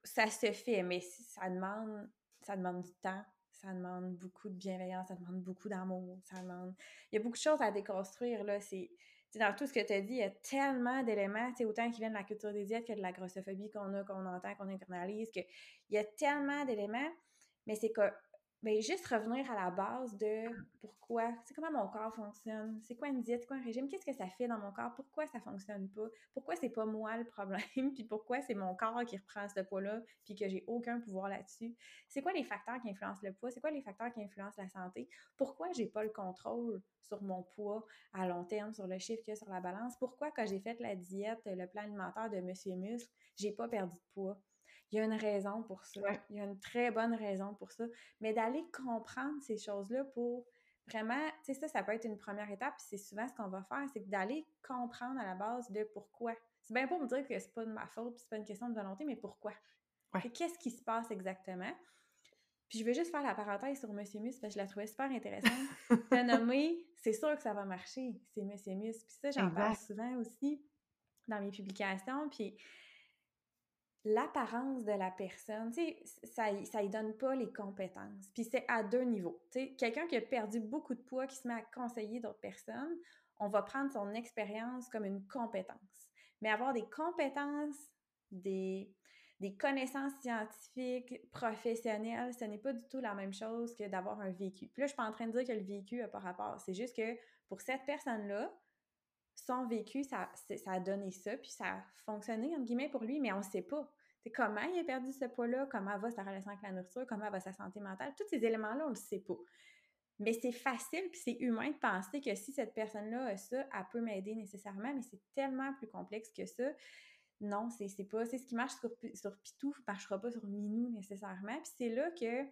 Ça se fait, mais ça demande, ça demande du temps, ça demande beaucoup de bienveillance, ça demande beaucoup d'amour, ça demande... Il y a beaucoup de choses à déconstruire, là, c'est... Dans tout ce que tu as dit, il y a tellement d'éléments, autant qui viennent de la culture des diètes que de la grossophobie qu'on a, qu'on entend, qu'on internalise, que il y a tellement d'éléments, mais c'est que mais juste revenir à la base de pourquoi, c'est comment mon corps fonctionne, c'est quoi une diète, c'est quoi un régime, qu'est-ce que ça fait dans mon corps, pourquoi ça fonctionne pas, pourquoi c'est pas moi le problème, *laughs* puis pourquoi c'est mon corps qui reprend ce poids-là, puis que j'ai aucun pouvoir là-dessus? C'est quoi les facteurs qui influencent le poids, c'est quoi les facteurs qui influencent la santé, pourquoi j'ai pas le contrôle sur mon poids à long terme, sur le chiffre qu'il y a sur la balance, pourquoi quand j'ai fait la diète, le plan alimentaire de Monsieur Muscle, j'ai pas perdu de poids? Il y a une raison pour ça. Il y a une très bonne raison pour ça. Mais d'aller comprendre ces choses-là pour vraiment, tu sais, ça, ça peut être une première étape. C'est souvent ce qu'on va faire, c'est d'aller comprendre à la base de pourquoi. C'est bien pour me dire que c'est pas de ma faute, c'est pas une question de volonté, mais pourquoi? Qu'est-ce qui se passe exactement? Puis je vais juste faire la parenthèse sur Monsieur Mus parce que je la trouvais super intéressante. *laughs* T'as nommé, c'est sûr que ça va marcher, c'est Monsieur Mus. Puis ça, j'en parle souvent aussi dans mes publications. Puis l'apparence de la personne, ça, y donne pas les compétences. Puis c'est à deux niveaux. Quelqu'un qui a perdu beaucoup de poids, qui se met à conseiller d'autres personnes, on va prendre son expérience comme une compétence. Mais avoir des compétences, des, des connaissances scientifiques, professionnelles, ce n'est pas du tout la même chose que d'avoir un vécu. Puis là, je suis pas en train de dire que le vécu n'a pas rapport. C'est juste que pour cette personne-là, son vécu, ça, ça a donné ça, puis ça a fonctionné, entre guillemets, pour lui, mais on ne sait pas. comment il a perdu ce poids-là, comment va sa relation avec la nourriture, comment va sa santé mentale, tous ces éléments-là, on ne le sait pas. Mais c'est facile, puis c'est humain de penser que si cette personne-là a ça, elle peut m'aider nécessairement, mais c'est tellement plus complexe que ça. Non, c'est pas, c'est ce qui marche sur, sur Pitou, marchera pas sur Minou nécessairement. Puis c'est là que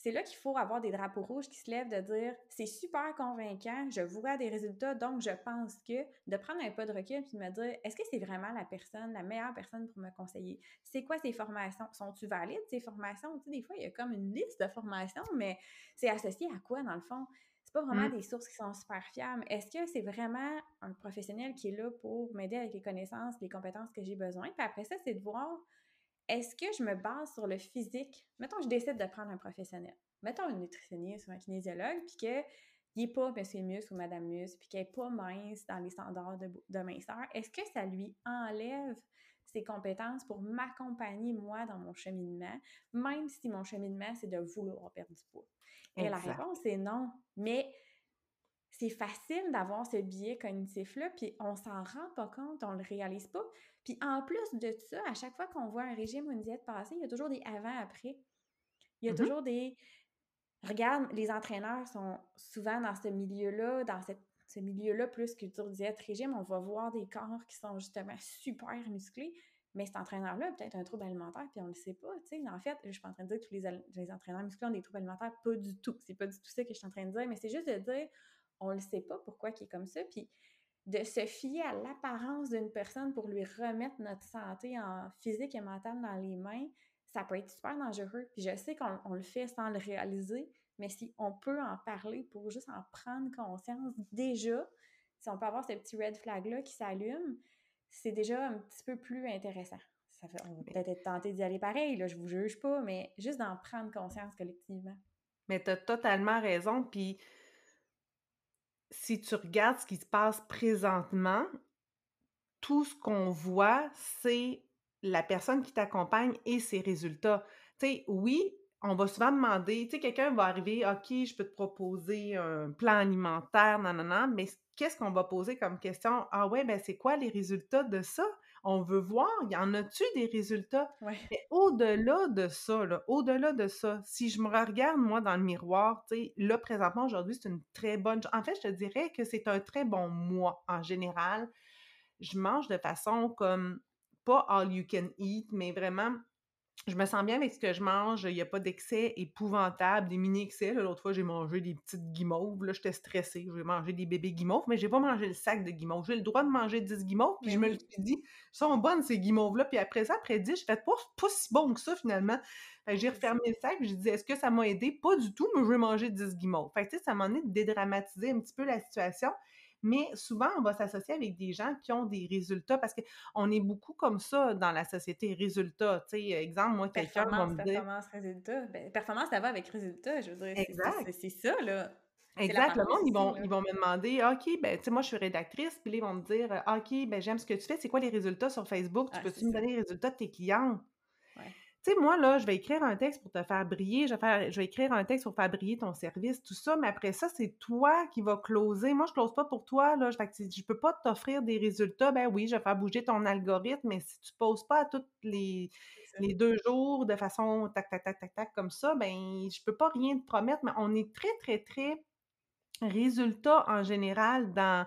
c'est là qu'il faut avoir des drapeaux rouges qui se lèvent de dire c'est super convaincant, je vois des résultats, donc je pense que de prendre un pas de recul puis de me dire est-ce que c'est vraiment la personne, la meilleure personne pour me conseiller? C'est quoi ces formations? Sont-tu valides ces formations? Tu sais, des fois, il y a comme une liste de formations, mais c'est associé à quoi dans le fond? C'est pas vraiment mmh. des sources qui sont super fiables. Est-ce que c'est vraiment un professionnel qui est là pour m'aider avec les connaissances, les compétences que j'ai besoin? Puis après ça, c'est de voir est-ce que je me base sur le physique? Mettons, je décide de prendre un professionnel. Mettons un nutritionniste ou un kinésiologue, puis qu'il n'est pas Monsieur Mus ou Madame Mus, puis qu'il n'est pas mince dans les standards de, de minceur. Est-ce que ça lui enlève ses compétences pour m'accompagner, moi, dans mon cheminement, même si mon cheminement, c'est de vouloir perdre du poids? Et la réponse est non. Mais c'est facile d'avoir ce biais cognitif-là, puis on s'en rend pas compte, on le réalise pas. Puis en plus de ça, à chaque fois qu'on voit un régime ou une diète passer, il y a toujours des avant-après. Il y a mm-hmm. toujours des... Regarde, les entraîneurs sont souvent dans ce milieu-là, dans ce milieu-là, plus culture diète, régime, on va voir des corps qui sont justement super musclés, mais cet entraîneur-là a peut-être un trouble alimentaire, puis on le sait pas. En fait, je suis pas en train de dire que tous les, les entraîneurs musclés ont des troubles alimentaires, pas du tout. C'est pas du tout ça que je suis en train de dire, mais c'est juste de dire, on le sait pas pourquoi il est comme ça. Puis de se fier à l'apparence d'une personne pour lui remettre notre santé en physique et mentale dans les mains, ça peut être super dangereux. Puis je sais qu'on le fait sans le réaliser, mais si on peut en parler pour juste en prendre conscience déjà, si on peut avoir ce petit red flag-là qui s'allume, c'est déjà un petit peu plus intéressant. Ça fait, on va peut-être être tenté d'y aller pareil, là, je vous juge pas, mais juste d'en prendre conscience collectivement. Mais tu as totalement raison, puis si tu regardes ce qui se passe présentement, tout ce qu'on voit, c'est la personne qui t'accompagne et ses résultats. Tu oui, on va souvent demander, tu sais, quelqu'un va arriver, OK, je peux te proposer un plan alimentaire, non, non, non, mais qu'est-ce qu'on va poser comme question? Ah ouais, ben c'est quoi les résultats de ça? On veut voir, y en a-tu des résultats? Mais au-delà de ça, au-delà de ça, si je me regarde, moi, dans le miroir, tu sais, là, présentement, aujourd'hui, c'est une très bonne... En fait, je te dirais que c'est un très bon mois, en général. Je mange de façon comme, pas all you can eat, mais vraiment je me sens bien avec ce que je mange. Il n'y a pas d'excès épouvantable, des mini-excès. L'autre fois, j'ai mangé des petites guimauves. Là, j'étais stressée. J'ai mangé des bébés guimauves, mais j'ai pas mangé le sac de guimauves. J'ai le droit de manger 10 guimauves. Puis je me suis dit, sont bonnes ces guimauves-là. Puis après ça, après 10, je fais pas, pas si bon que ça finalement. j'ai refermé le sac. J'ai dit, est-ce que ça m'a aidé? Pas du tout, mais je vais manger 10 guimauves. Fait que, ça m'a donné de dédramatiser un petit peu la situation mais souvent, on va s'associer avec des gens qui ont des résultats parce qu'on est beaucoup comme ça dans la société, résultats. Tu sais, exemple, moi, quelqu'un va me dire... Performance, résultat. Ben, performance, ça va avec résultat, je veux dire. Exact. C'est ça, là. Exact. Le monde, ils vont, ils vont me demander, OK, ben, tu sais, moi, je suis rédactrice, puis ils vont me dire, OK, ben, j'aime ce que tu fais, c'est quoi les résultats sur Facebook? Tu ah, peux-tu me donner les résultats de tes clients? Tu sais, moi, là, je vais écrire un texte pour te faire briller, je vais, faire, je vais écrire un texte pour faire briller ton service, tout ça, mais après ça, c'est toi qui vas closer. Moi, je close pas pour toi, là. Fait que je peux pas t'offrir des résultats. Ben oui, je vais faire bouger ton algorithme, mais si tu poses pas à tous les, les deux jours de façon tac, tac, tac, tac, tac, comme ça, ben, je peux pas rien te promettre, mais on est très, très, très résultat en général dans,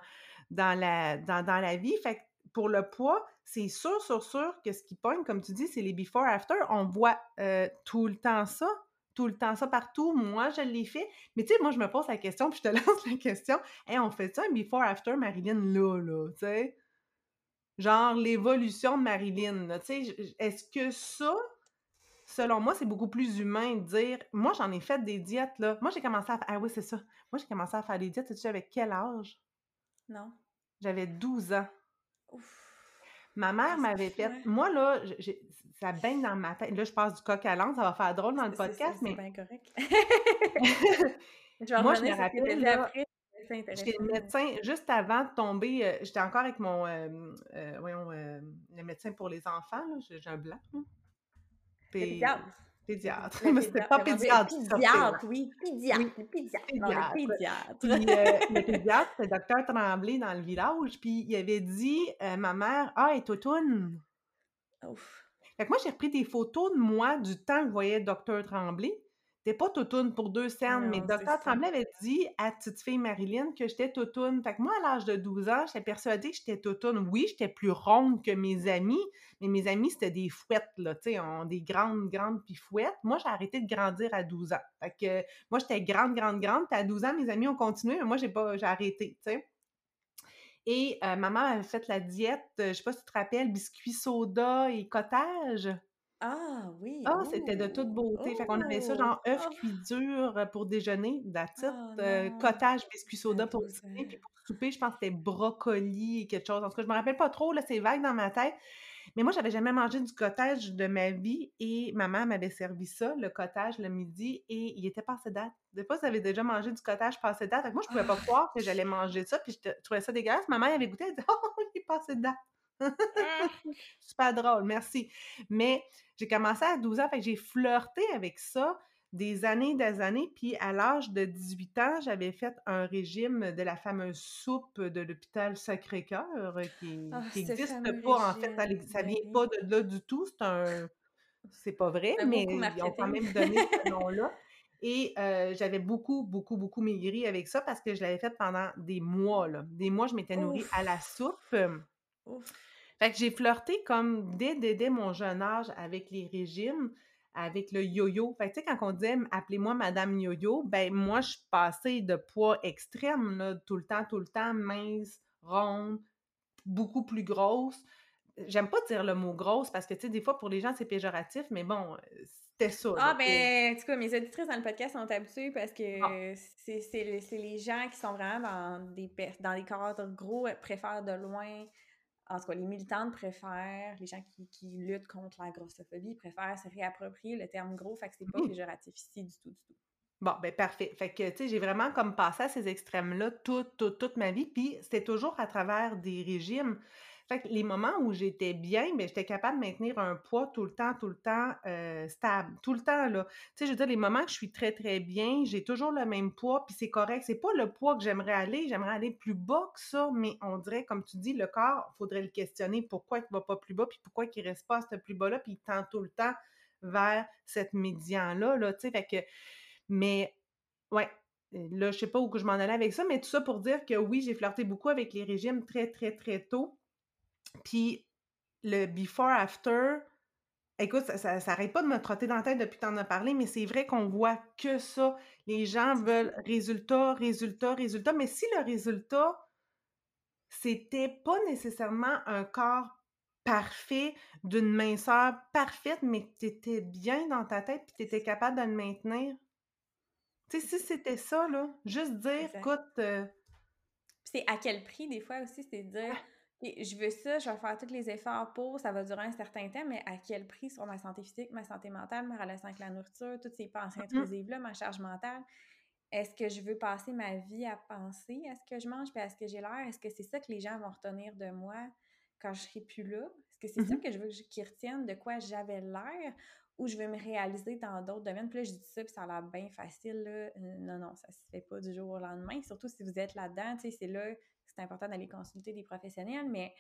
dans, la, dans, dans la vie. Fait que pour le poids, c'est sûr, sûr, sûr que ce qui pogne, comme tu dis, c'est les before-after. On voit euh, tout le temps ça, tout le temps ça partout. Moi, je l'ai fait. Mais tu sais, moi, je me pose la question, puis je te *laughs* lance la question. Hey, on fait ça un before-after Marilyn là, là, tu sais? Genre l'évolution de Marilyn, tu sais? Est-ce que ça, selon moi, c'est beaucoup plus humain de dire. Moi, j'en ai fait des diètes, là. Moi, j'ai commencé à faire. Ah oui, c'est ça. Moi, j'ai commencé à faire des diètes, tu sais, avec quel âge? Non. J'avais 12 ans. Ma mère m'avait fait. Moi, là, ça baigne dans ma tête. Là, je passe du coq à l'âne, ça va faire drôle dans le podcast, mais. C'est bien correct. *laughs* Moi, je me rappelle. J'étais médecin juste avant de tomber. Euh, j'étais encore avec mon. Euh, euh, voyons, le médecin pour les enfants, j'ai un blanc. Puis, Pédiatre. *laughs* Mais c'était pas pédiatre. Pédiatre, oui. Pédiatre. Pédiatre. pédiatre. pédiatre. Puis, euh, le *laughs* pédiatre, c'était le docteur Tremblay dans le village. Puis il avait dit, euh, ma mère, ah, elle est automne. Ouf. Fait que moi, j'ai repris des photos de moi du temps que je voyais Docteur Tremblay. T'es pas toutoune pour deux scènes, mais Docteur Tremblay avait dit à petite fille Marilyn que j'étais toutoune. Fait que moi, à l'âge de 12 ans, j'étais persuadée que j'étais toutoune. Oui, j'étais plus ronde que mes amis, mais mes amis, c'était des fouettes, là, tu sais, des grandes, grandes fouettes. Moi, j'ai arrêté de grandir à 12 ans. Fait que moi, j'étais grande, grande, grande. Puis à 12 ans, mes amis ont continué, mais moi, j'ai pas, j'ai arrêté, tu sais. Et euh, maman avait fait la diète, euh, je sais pas si tu te rappelles, biscuits soda et cottage. Ah oui! Ah, c'était de toute beauté. Fait qu'on avait ça, genre œufs oh! cuits durs euh, pour déjeuner, that's ah cottage, biscuits soda pour dîner, puis pour souper, je pense que c'était brocoli et quelque chose. En tout cas, je me rappelle pas trop, là, c'est vague dans ma tête. Mais moi, j'avais jamais mangé du cottage de ma vie et maman m'avait servi ça, le cottage, le midi, et il était passé date. Des fois, vous avez déjà mangé du cottage passé date. moi, je pouvais pas croire que j'allais manger ça, puis je trouvais ça dégueulasse. Maman avait goûté, elle dit *laughs* « Oh, il est passé date! Mmh. *laughs* Super drôle, merci. Mais j'ai commencé à 12 ans, fait que j'ai flirté avec ça des années, des années. Puis à l'âge de 18 ans, j'avais fait un régime de la fameuse soupe de l'hôpital Sacré-Cœur euh, qui n'existe ah, pas, en fait. Ça, ne vient pas de là du tout. C'est un. C'est pas vrai, mais ils ont quand même donné ce nom-là. Et euh, j'avais beaucoup, beaucoup, beaucoup maigri avec ça parce que je l'avais fait pendant des mois. Là. Des mois, je m'étais nourrie à la soupe. Fait que j'ai flirté comme dès, dès, mon jeune âge avec les régimes, avec le yo-yo. Fait que tu sais, quand on disait « appelez-moi Madame Yo-Yo », ben moi, je suis passée de poids extrême, là, tout le temps, tout le temps, mince, ronde, beaucoup plus grosse. J'aime pas dire le mot grosse parce que, tu sais, des fois, pour les gens, c'est péjoratif, mais bon, c'était ça. Ah, ben, en tout cas, mes auditrices dans le podcast sont habituées parce que ah. c'est les gens qui sont vraiment dans des, dans des cadres gros, préfèrent de loin en tout cas, les militantes préfèrent, les gens qui, luttent contre la grossophobie préfèrent se réapproprier le terme gros, fait que c'est pas mmh. péjoratif ici du tout, du tout. Bon, ben parfait. Fait que, tu sais, j'ai vraiment comme passé à ces extrêmes-là toute, toute, toute ma vie, puis c'était toujours à travers des régimes. Fait que les moments où j'étais bien, mais ben, j'étais capable de maintenir un poids tout le temps, tout le temps euh, stable, tout le temps là. Tu sais, je veux dire, les moments que je suis très très bien, j'ai toujours le même poids, puis c'est correct. C'est pas le poids que j'aimerais aller, j'aimerais aller plus bas que ça, mais on dirait, comme tu dis, le corps, faudrait le questionner pourquoi il va pas plus bas, puis pourquoi il reste pas à ce plus bas là, puis il tend tout le temps vers cette médian là, là. Tu sais, fait que, mais ouais, là, je sais pas où je m'en allais avec ça, mais tout ça pour dire que oui, j'ai flirté beaucoup avec les régimes très, très, très tôt. Puis le before-after, écoute, ça n'arrête pas de me trotter dans la tête depuis que tu en as parlé, mais c'est vrai qu'on voit que ça. Les gens veulent résultat, résultat, résultat. Mais si le résultat, c'était pas nécessairement un corps parfait, d'une minceur parfaite, mais que tu étais bien dans ta tête puis tu étais capable de le maintenir. Tu sais, si c'était ça, là, juste dire, écoute. Euh c'est à quel prix, des fois aussi, c'est de dire je veux ça, je vais faire tous les efforts pour, ça va durer un certain temps, mais à quel prix sur ma santé physique, ma santé mentale, ma relation avec la nourriture, toutes ces pensées mm-hmm. intrusives-là, ma charge mentale? Est-ce que je veux passer ma vie à penser à ce que je mange? Et à ce que j'ai l'air? Est-ce que c'est ça que les gens vont retenir de moi quand je serai plus là? Est-ce que c'est ça mm-hmm. que je veux qu'ils retiennent de quoi j'avais l'air? Ou je veux me réaliser dans d'autres domaines? Puis là, je dis ça, puis ça a l'air bien facile. Là. Non, non, ça se fait pas du jour au lendemain. Surtout si vous êtes là-dedans, tu sais, c'est là c'est important d'aller consulter des professionnels, mais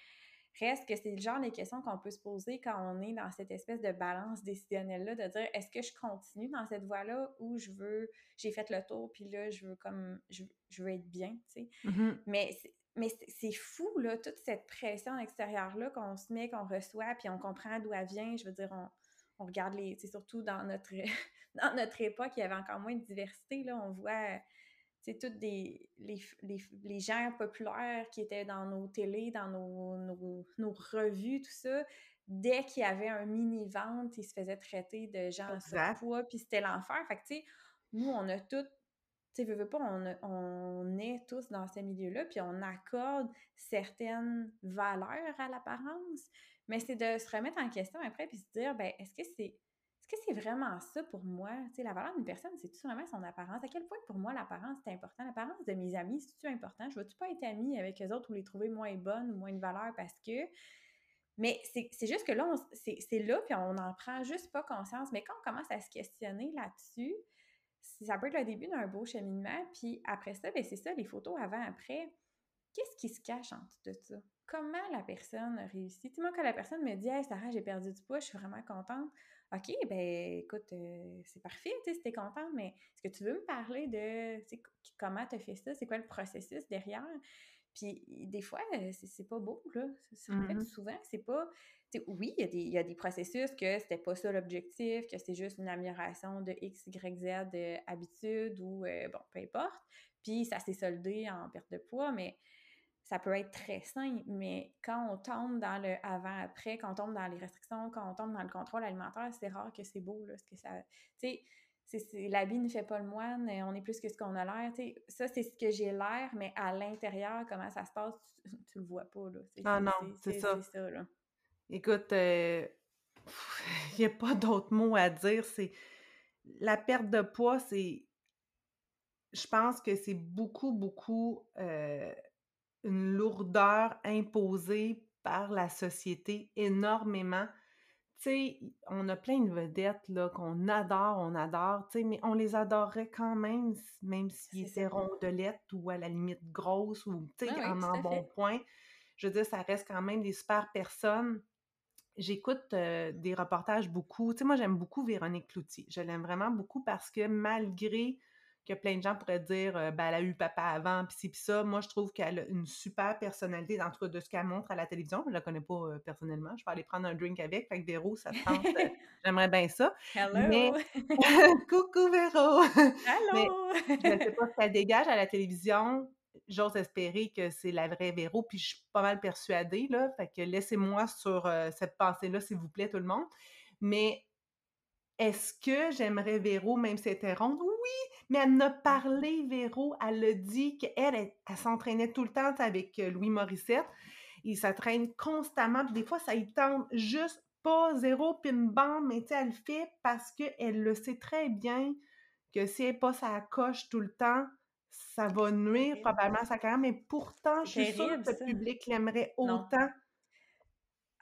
reste que c'est le genre de questions qu'on peut se poser quand on est dans cette espèce de balance décisionnelle-là, de dire est-ce que je continue dans cette voie-là ou je veux, j'ai fait le tour, puis là, je veux comme, je, veux être bien, tu sais. Mm-hmm. Mais mais c'est fou, là, toute cette pression extérieure-là qu'on se met, qu'on reçoit, puis on comprend d'où elle vient. Je veux dire, on, on regarde les. C'est surtout dans notre, *laughs* dans notre époque, il y avait encore moins de diversité, là. On voit c'est toutes des, les, les, les, gens populaires qui étaient dans nos télés, dans nos, nos, nos revues, tout ça, dès qu'il y avait un mini-vente, ils se faisaient traiter de gens en poids, puis c'était l'enfer. Fait que, tu sais, nous, on a tout, tu sais, veux, pas, on, on est tous dans ces milieux-là, puis on accorde certaines valeurs à l'apparence, mais c'est de se remettre en question après, puis se dire, ben, est-ce que c'est est-ce que c'est vraiment ça pour moi? La valeur d'une personne, c'est-tu vraiment son apparence? À quel point pour moi l'apparence c'est important? L'apparence de mes amis, c'est-tu important? Je veux-tu pas être amie avec eux autres ou les trouver moins bonnes ou moins de valeur parce que? Mais c'est juste que là, c'est là, puis on n'en prend juste pas conscience. Mais quand on commence à se questionner là-dessus, ça peut être le début d'un beau cheminement. Puis après ça, ben c'est ça, les photos avant-après qu'est-ce qui se cache en dessous de ça? Comment la personne a réussi? Tu sais, moi, quand la personne me dit Hey, Sarah, j'ai perdu du poids, je suis vraiment contente. OK, ben écoute, euh, c'est parfait, tu sais, si t'es contente, mais est-ce que tu veux me parler de comment tu as fait ça? C'est quoi le processus derrière? Puis des fois, euh, c'est pas beau, là. En fait, Mmh souvent, c'est pas. Oui, il y, a des, il y a des processus que c'était pas ça l'objectif, que c'est juste une amélioration de X, Y, Z euh, habitude ou euh, bon, peu importe. Puis ça s'est soldé en perte de poids, mais ça peut être très sain. Mais quand on tombe dans le avant-après, quand on tombe dans les restrictions, quand on tombe dans le contrôle alimentaire, c'est rare que c'est beau, là. Parce que ça. Tu sais, c'est, l'habit ne fait pas le moine, on est plus que ce qu'on a l'air. Ça, c'est ce que j'ai l'air, mais à l'intérieur, comment ça se passe, tu, *laughs* le vois pas. Là. Ah non, c'est ça. là. Écoute, *laughs* il n'y a pas d'autre mot à dire. C'est la perte de poids, c'est. Je pense que c'est beaucoup, beaucoup euh, une lourdeur imposée par la société énormément tu sais, on a plein de vedettes là, qu'on adore, on adore, tu sais, mais on les adorerait quand même, même s'ils étaient rondelettes ou à la limite grosses ou, tu sais, en un bon point. Je veux dire, ça reste quand même des super personnes. J'écoute euh, des reportages beaucoup. Tu sais, moi, j'aime beaucoup Véronique Cloutier. Je l'aime vraiment beaucoup parce que malgré que plein de gens pourraient dire euh, ben, elle a eu papa avant, puis c'est ça. Moi, je trouve qu'elle a une super personnalité, en tout cas de ce qu'elle montre à la télévision. Je ne la connais pas euh, personnellement. Je vais aller prendre un drink avec. Fait que Véro, ça te tente. Euh, *laughs* j'aimerais bien ça. Hello! *laughs* *laughs* Coucou Véro! Hello! je ne sais pas si elle dégage à la télévision. J'ose espérer que c'est la vraie Véro, puis je suis pas mal persuadée, là. Fait que laissez-moi sur cette pensée-là, s'il vous plaît, tout le monde. Mais est-ce que j'aimerais Véro, même si elle était ronde? Oui! Mais elle a parlé, Véro, elle a dit qu'elle, elle, s'entraînait tout le temps avec euh, Louis Morissette. Il s'entraîne constamment, puis des fois, ça y tente juste pas zéro pim bam, mais tu sais, elle le fait parce qu'elle le sait très bien que si elle n'est pas sa coche tout le temps, ça va nuire probablement à sa carrière, mais pourtant, je suis sûre que le public l'aimerait autant.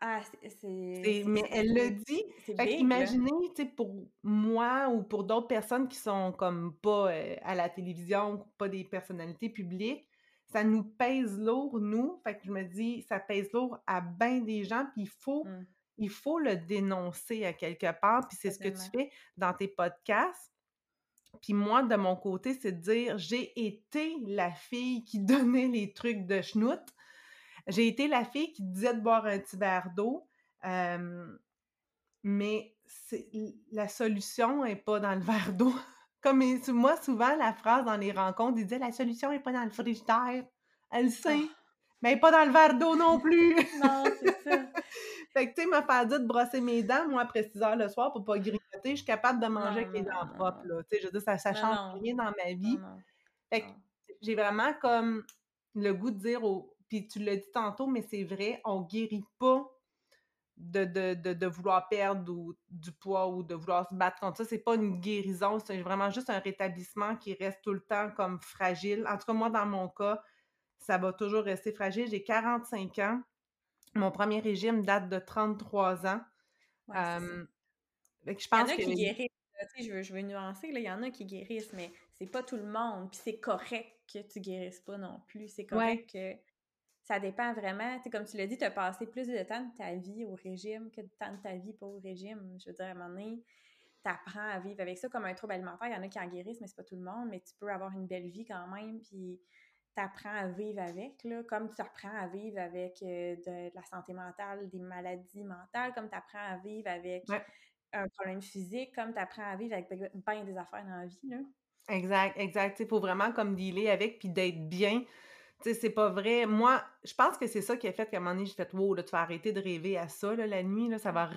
Ah, c'est. Mais elle le dit. Fait imaginez, tu sais, pour moi ou pour d'autres personnes qui sont comme pas euh, à la télévision, pas des personnalités publiques, ça nous pèse lourd, nous. Fait que je me dis, ça pèse lourd à bien des gens, puis il faut, mmh. il faut le dénoncer à quelque part, puis c'est ce que tu fais dans tes podcasts. Puis moi, de mon côté, c'est de dire, j'ai été la fille qui *laughs* donnait les trucs de schnout j'ai été la fille qui disait de boire un petit verre d'eau, mais la solution n'est pas dans le *laughs* verre d'eau. Comme moi, souvent, la phrase dans les rencontres, il disait la solution n'est pas dans le frigidaire. Elle sait, ah. mais pas dans le verre d'eau non plus. *laughs* non, c'est ça. *laughs* fait que, tu sais, me faire dire de brosser mes dents, moi, après 6 heures le soir pour pas grignoter, je suis capable de manger avec les dents propres, là. Tu sais, je veux dire, ça, ça change rien dans ma vie. Fait que j'ai vraiment comme le goût de dire aux, puis tu l'as dit tantôt, mais c'est vrai, on guérit pas de, de, vouloir perdre du poids ou de vouloir se battre contre ça. C'est pas une guérison, c'est vraiment juste un rétablissement qui reste tout le temps comme fragile. En tout cas, moi, dans mon cas, ça va toujours rester fragile. J'ai 45 ans. Mon premier régime date de 33 ans. je pense il y en a qui guérissent. Je veux, je veux nuancer, là. il y en a qui guérissent, mais c'est pas tout le monde. Puis c'est correct que tu guérisses pas non plus. C'est correct que ça dépend vraiment. Tu comme tu l'as dit, tu as passé plus de temps de ta vie au régime que de temps de ta vie pas au régime. Je veux dire, à un moment donné, tu apprends à vivre avec ça comme un trouble alimentaire. Il y en a qui en guérissent, mais c'est pas tout le monde. Mais tu peux avoir une belle vie quand même, puis tu apprends à vivre avec, là, comme tu apprends à vivre avec euh, de, la santé mentale, des maladies mentales, comme tu apprends à vivre avec un problème physique, comme tu apprends à vivre avec bien des affaires dans la vie. Là. Exact, exact. Il faut vraiment comme dealer avec, puis d'être bien tu sais, c'est pas vrai. Moi, je pense que c'est ça qui a fait qu'à un moment donné, j'ai fait Wow, là, tu vas arrêter de rêver à ça la nuit, là, ça va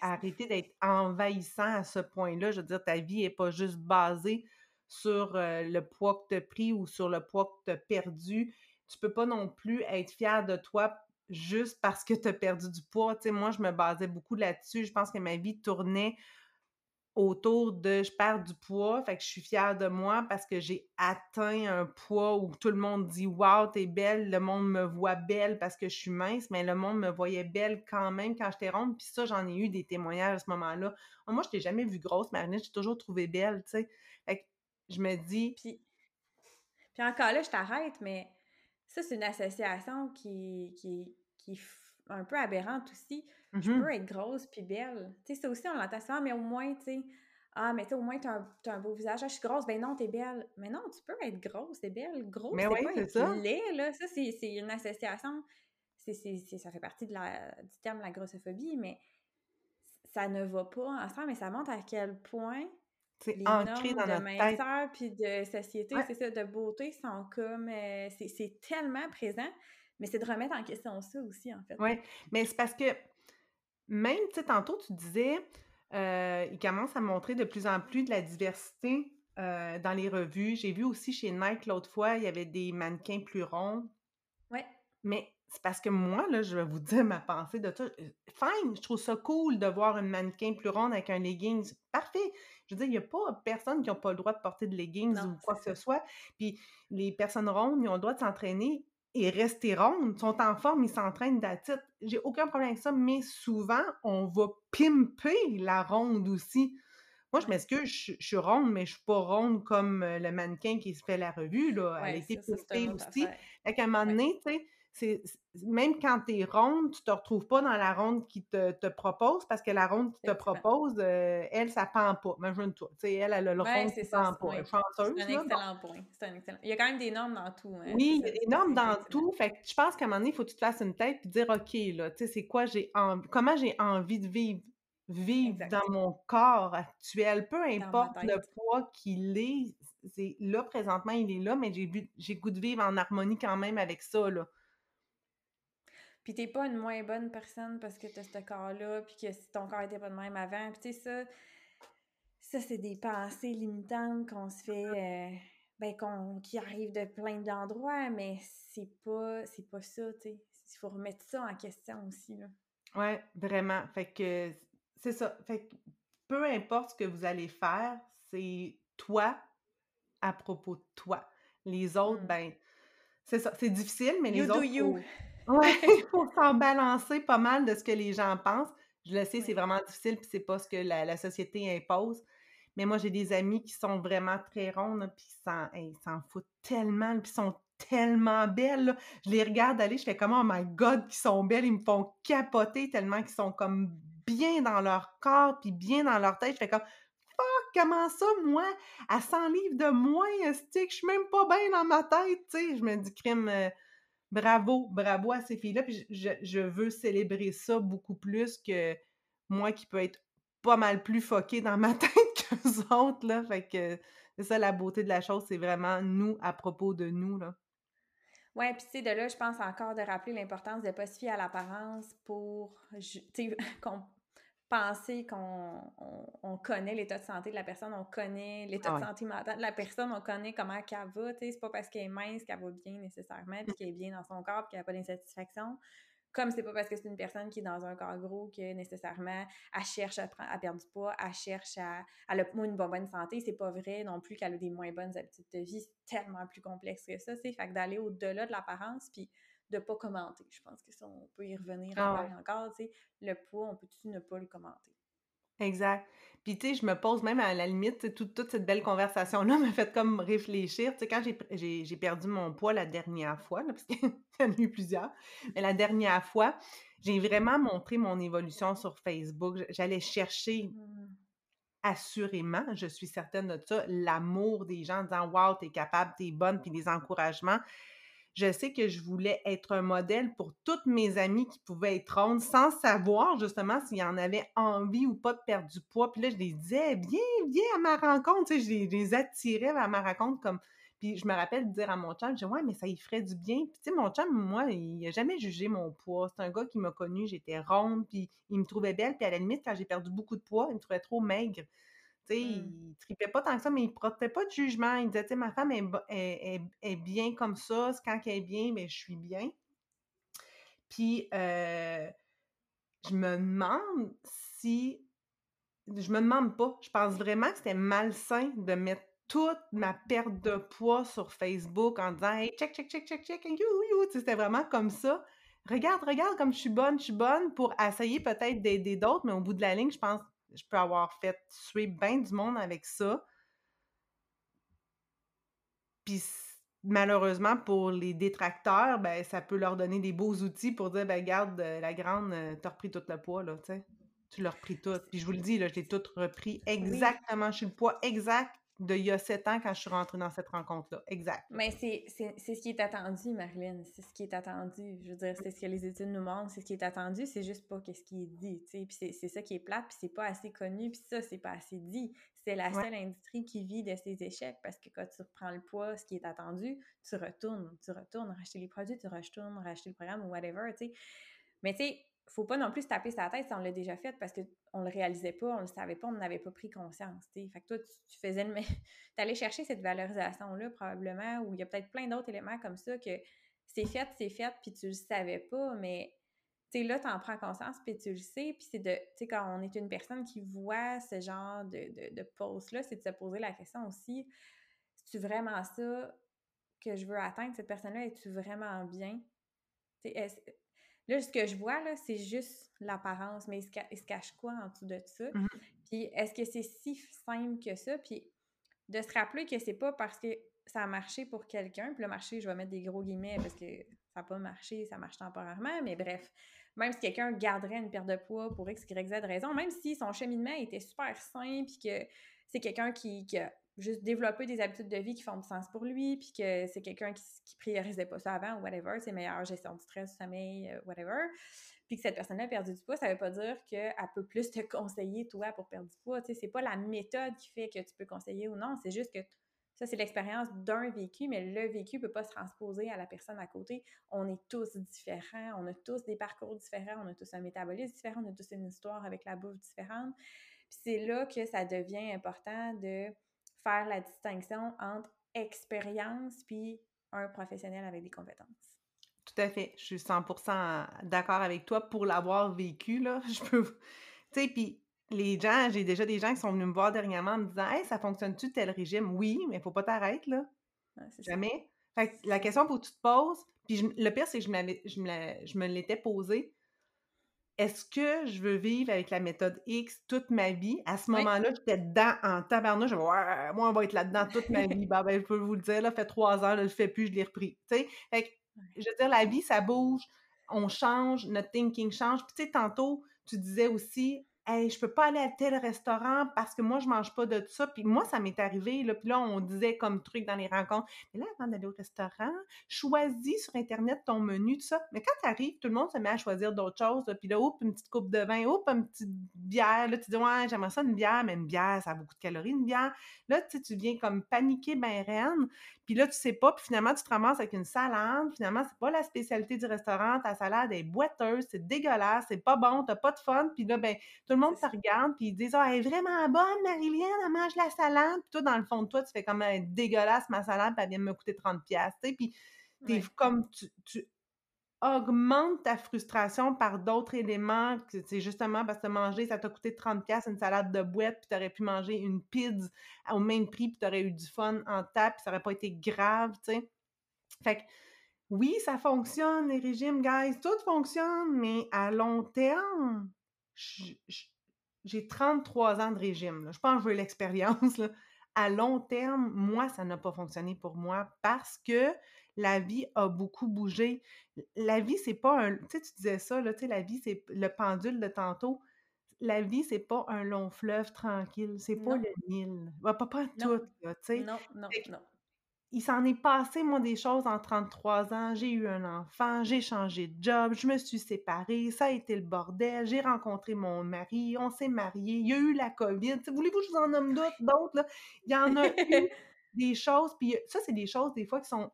arrêter d'être envahissant à ce point-là. Je veux dire, ta vie n'est pas juste basée sur euh, le poids que tu as pris ou sur le poids que tu as perdu. Tu peux pas non plus être fier de toi juste parce que tu as perdu du poids. Tu sais, moi, je me basais beaucoup là-dessus. Je pense que ma vie tournait autour de je perds du poids, fait que je suis fière de moi parce que j'ai atteint un poids où tout le monde dit Wow, t'es belle, le monde me voit belle parce que je suis mince, mais le monde me voyait belle quand même quand j'étais ronde. Puis ça, j'en ai eu des témoignages à ce moment-là. Moi, je t'ai jamais vue grosse, Marinette, j'ai toujours trouvé belle, tu sais. Fait que je me dis. Puis, puis encore là, je t'arrête, mais ça, c'est une association qui, qui, qui un peu aberrante aussi. Je Mm-hmm. peux être grosse puis belle. Tu sais, ça aussi, on l'entend souvent, mais au moins, tu sais, ah, mais tu sais, au moins, t'as un, t'as un beau visage. Ah, je suis grosse. Ben non, t'es belle. Mais non, tu peux être grosse, t'es belle. Grosse, c'est oui, pas être ça. laid, là. Ça, c'est une association. C'est- ça fait partie de la, du terme la grossophobie, mais ça ne va pas ensemble. Mais ça montre à quel point C'est les ancré normes dans de notre minceur puis de société, Ouais. c'est ça, de beauté, sont comme... euh, c'est tellement présent, mais c'est de remettre en question ça aussi, en fait. Oui, mais c'est parce que même, tu sais, tantôt, tu disais, euh, il commence à montrer de plus en plus de la diversité euh, dans les revues. J'ai vu aussi chez Nike l'autre fois, il y avait des mannequins plus ronds. Ouais. Mais c'est parce que moi, là, je vais vous dire ma pensée de ça. Euh, Fine, je trouve ça cool de voir une mannequin plus ronde avec un leggings. Parfait. Je veux dire, il n'y a pas personne qui n'a pas le droit de porter de leggings Non, ou quoi que ce soit. Puis les personnes rondes, ils ont le droit de s'entraîner et rester rondes. Sont en forme, ils s'entraînent d'attitude. J'ai aucun problème avec ça, mais souvent, on va pimper la ronde aussi. Moi, je m'excuse, je, je suis ronde, mais je suis pas ronde comme euh, le mannequin qui se fait la revue. Là. Elle a Ouais, été ça, pimpée une autre aussi. Fait un moment Ouais. donné, tu sais, c'est, même quand t'es ronde, tu te retrouves pas dans la ronde qui te, te propose parce que la ronde qui te propose, euh, elle, ça pend pas. Imagine-toi. Tu sais, elle, elle a le Ouais, ronde c'est qui ça. pend pas. C'est un là. Bon. excellent point. C'est un excellent. Il y a quand même des normes dans tout. Hein. Oui, il y a des normes dans tout. Fait que je pense qu'à un moment donné, il faut que tu te fasses une tête et dire, OK, là, tu sais, c'est quoi j'ai envie, comment j'ai envie de vivre, vivre dans mon corps actuel, peu importe le poids qu'il est. C'est, là, présentement, il est là, mais j'ai goût de vivre en harmonie quand même avec ça, là. Puis t'es pas une moins bonne personne parce que t'as ce corps-là, puis que si ton corps était pas de même avant. Puis tu sais, ça, ça c'est des pensées limitantes qu'on se fait, euh, ben, qu'on, qui arrivent de plein d'endroits, mais c'est pas, c'est pas ça, tu sais. Il faut remettre ça en question aussi, là. Ouais, vraiment. Fait que c'est ça. Fait que peu importe ce que vous allez faire, c'est toi à propos de toi. Les autres, Mm. ben, c'est ça. C'est difficile, mais You les autres, you. faut, ouais, *laughs* il faut s'en balancer pas mal de ce que les gens pensent. Je le sais, c'est vraiment difficile, puis c'est pas ce que la, la société impose. Mais moi, j'ai des amis qui sont vraiment très rondes, puis ils s'en foutent tellement, puis ils sont tellement belles. là. Je les regarde aller, je fais comme oh my god, qu'ils sont belles, ils me font capoter tellement qu'ils sont comme bien dans leur corps, puis bien dans leur tête. Je fais comme fuck, comment ça, moi, à 100 livres de moins, que je suis même pas bien dans ma tête, tu sais. Je me dis, crime, euh, bravo, bravo à ces filles-là, puis je, veux célébrer ça beaucoup plus que moi qui peux être pas mal plus foquée dans ma *laughs* tête qu'eux autres, là. Fait que c'est ça la beauté de la chose, c'est vraiment nous à propos de nous, là. Ouais, puis tu sais, de là, je pense encore de rappeler l'importance de ne pas se fier à l'apparence pour, tu sais, *laughs* penser qu'on on, on connaît l'état de santé de la personne, on connaît l'état Ah de ouais. santé mentale de la personne, on connaît comment qu'elle va, c'est pas parce qu'elle est mince qu'elle va bien nécessairement, puis qu'elle est bien dans son corps, puis qu'elle n'a pas d'insatisfaction. Comme c'est pas parce que c'est une personne qui est dans un corps gros que nécessairement elle cherche à, pre- à perdre du poids, elle cherche à. Elle a une bonne, bonne santé. C'est pas vrai non plus qu'elle a des moins bonnes habitudes de vie. C'est tellement plus complexe que ça, c'est Fait que d'aller au-delà de l'apparence, puis de pas commenter. Je pense que ça, on peut y revenir Ah encore ouais. et encore, tu sais. Le poids, on peut-tu ne pas le commenter? Exact. Puis, tu sais, je me pose même à la limite, toute, toute cette belle conversation-là *laughs* m'a fait comme réfléchir. Tu sais, quand j'ai, perdu mon poids la dernière fois, là, parce qu'il *laughs* y en a eu plusieurs, mais la dernière fois, j'ai vraiment montré mon évolution sur Facebook. J'allais chercher Hmm. assurément, je suis certaine de ça, l'amour des gens en disant Wow, t'es capable, t'es bonne, puis des encouragements. Je sais que je voulais être un modèle pour toutes mes amies qui pouvaient être rondes sans savoir justement s'il y en avait envie ou pas de perdre du poids. Puis là, je les disais, viens, viens à ma rencontre. Tu je les, attirais vers ma rencontre comme. Puis je me rappelle dire à mon chum, je dis, ouais, mais ça y ferait du bien. Puis tu sais, mon chum, moi, il a jamais jugé mon poids. C'est un gars qui m'a connue, j'étais ronde, puis il me trouvait belle. Puis à la limite, quand j'ai perdu beaucoup de poids, il me trouvait trop maigre. Tu sais, Mm. il tripait pas tant que ça, mais il portait pas de jugement. Il disait, tu sais, ma femme est, est- est- est bien comme ça. Quand elle est bien, mais je suis bien. Puis, euh, je me demande si... Je me demande pas. Je pense vraiment que c'était malsain de mettre toute ma perte de poids sur Facebook en disant « Hey, check, check, check, check, check, you, you! » C'était vraiment comme ça. Regarde, regarde comme je suis bonne, je suis bonne pour essayer peut-être d'aider d'autres, mais au bout de la ligne, je pense je peux avoir fait suer bien du monde avec ça. Puis, malheureusement, pour les détracteurs, ben, ça peut leur donner des beaux outils pour dire, ben, regarde, euh, la grande, euh, t'as repris tout le poids, là, tu sais. Tu l'as repris tout. Puis je vous le dis, là, je l'ai tout repris exactement. Je suis le poids exact de il y a sept ans quand je suis rentrée dans cette rencontre-là. Exact. Mais c'est ce qui est attendu, Marilyn. C'est ce qui est attendu. Je veux dire, c'est ce que les études nous montrent. C'est ce qui est attendu. C'est juste pas ce qui est dit. Puis c'est ça qui est plate. Puis c'est pas assez connu. Puis ça, c'est pas assez dit. C'est la seule industrie qui vit de ses échecs parce que quand tu reprends le poids, ce qui est attendu, tu retournes. Tu retournes racheter les produits, tu retournes racheter le programme ou whatever. sais. Mais tu sais, faut pas non plus taper sa tête si on l'a déjà fait parce qu'on le réalisait pas, on le savait pas, on n'avait pas pris conscience. Fait que toi, tu, faisais le. *laughs* allais chercher cette valorisation-là, probablement, ou il y a peut-être plein d'autres éléments comme ça que c'est fait, c'est fait, puis tu le savais pas, mais tu là, tu en prends conscience, puis tu le sais, puis c'est de, tu sais, quand on est une personne qui voit ce genre de, de, de là c'est de se poser la question aussi, c'est-tu vraiment ça que je veux atteindre, cette personne-là, es-tu vraiment bien? Là, ce que je vois, là, c'est juste l'apparence, mais il se, cache quoi en dessous de ça? Mmh puis est-ce que c'est si simple que ça? Puis de se rappeler que c'est pas parce que ça a marché pour quelqu'un, puis le marché, je vais mettre des gros guillemets parce que ça n'a pas marché, ça marche temporairement, mais bref, même si quelqu'un garderait une perte de poids pour X, Y, Z raison, même si son cheminement était super simple, puis que c'est quelqu'un qui, qui, a juste développer des habitudes de vie qui font du sens pour lui, puis que c'est quelqu'un qui, priorisait pas ça avant, ou whatever, c'est meilleure gestion du stress, du sommeil, euh, whatever, puis que cette personne-là a perdu du poids, ça veut pas dire qu'elle peut plus te conseiller, toi, pour perdre du poids, tu sais, c'est pas la méthode qui fait que tu peux conseiller ou non, c'est juste que ça, c'est l'expérience d'un vécu, mais le vécu peut pas se transposer à la personne à côté. On est tous différents, on a tous des parcours différents, on a tous un métabolisme différent, on a tous une histoire avec la bouffe différente. Puis c'est là que ça devient important de faire la distinction entre expérience puis un professionnel avec des compétences. Tout à fait. Je suis 100% d'accord avec toi pour l'avoir vécu, là. *laughs* Je peux... Tu sais, puis les gens, j'ai déjà des gens qui sont venus me voir dernièrement en me disant « Hey, ça fonctionne-tu tel régime? » Oui, mais il faut pas t'arrêter, là. Jamais. Fait la question faut que tu te poses, puis le pire, c'est que je, je me, je me l'étais posée, est-ce que je veux vivre avec la méthode X toute ma vie? À ce moment-là, j'étais dedans en tabarnouche. Je ouais, moi, on va être là-dedans toute ma vie. ben, je peux vous le dire, là, fait trois heures, là, je le fais plus, je l'ai repris. Fait je veux dire, la vie, ça bouge, on change, notre thinking change. Puis, tu sais, tantôt, tu disais aussi, hey, je peux pas aller à tel restaurant parce que moi, je mange pas de ça. Puis moi, ça m'est arrivé, là, puis là, on disait comme truc dans les rencontres, mais là, avant d'aller au restaurant, choisis sur Internet ton menu, tout ça. Mais quand tu arrives, tout le monde se met à choisir d'autres choses, puis là, oups, une petite coupe de vin, oups, une petite bière, là, tu dis, ouais, j'aimerais ça une bière, mais une bière, ça a beaucoup de calories, une bière. Là, tu sais, tu viens comme paniquer ben reine, puis là, tu sais pas, puis finalement, tu te ramasses avec une salade, finalement, c'est pas la spécialité du restaurant, ta salade est boiteuse, c'est dégueulasse, c'est pas bon, t'as pas de fun, puis là, ben, tout le monde se regarde, puis ils disent Ah, elle est vraiment bonne, Marilyn, elle mange la salade. Puis toi, dans le fond de toi, tu fais comme elle dégueulasse ma salade, puis elle vient de me coûter 30$. Tu sais, puis t'es comme tu, augmentes ta frustration par d'autres éléments. C'est justement parce que manger, ça t'a coûté 30$ une salade de boîte, puis t'aurais pu manger une pizza au même prix, puis t'aurais eu du fun en table, puis ça aurait pas été grave, tu sais. Fait que oui, ça fonctionne, les régimes, guys, tout fonctionne, mais à long terme, j'ai 33 ans de régime. Je pense que je veux l'expérience. À long terme, moi, ça n'a pas fonctionné pour moi parce que la vie a beaucoup bougé. La vie, c'est pas un. Tu sais, tu disais ça, là, tu sais, la vie, c'est le pendule de tantôt. La vie, c'est pas un long fleuve tranquille. C'est pas le Nil. Pas, pas, tout, tu sais. Non, non, non il s'en est passé, moi, des choses en 33 ans. J'ai eu un enfant, j'ai changé de job, je me suis séparée, ça a été le bordel, j'ai rencontré mon mari, on s'est mariés, il y a eu la COVID. Voulez-vous que je vous en nomme d'autres? Il y en a eu *laughs* des choses, puis ça, c'est des choses, des fois, qui sont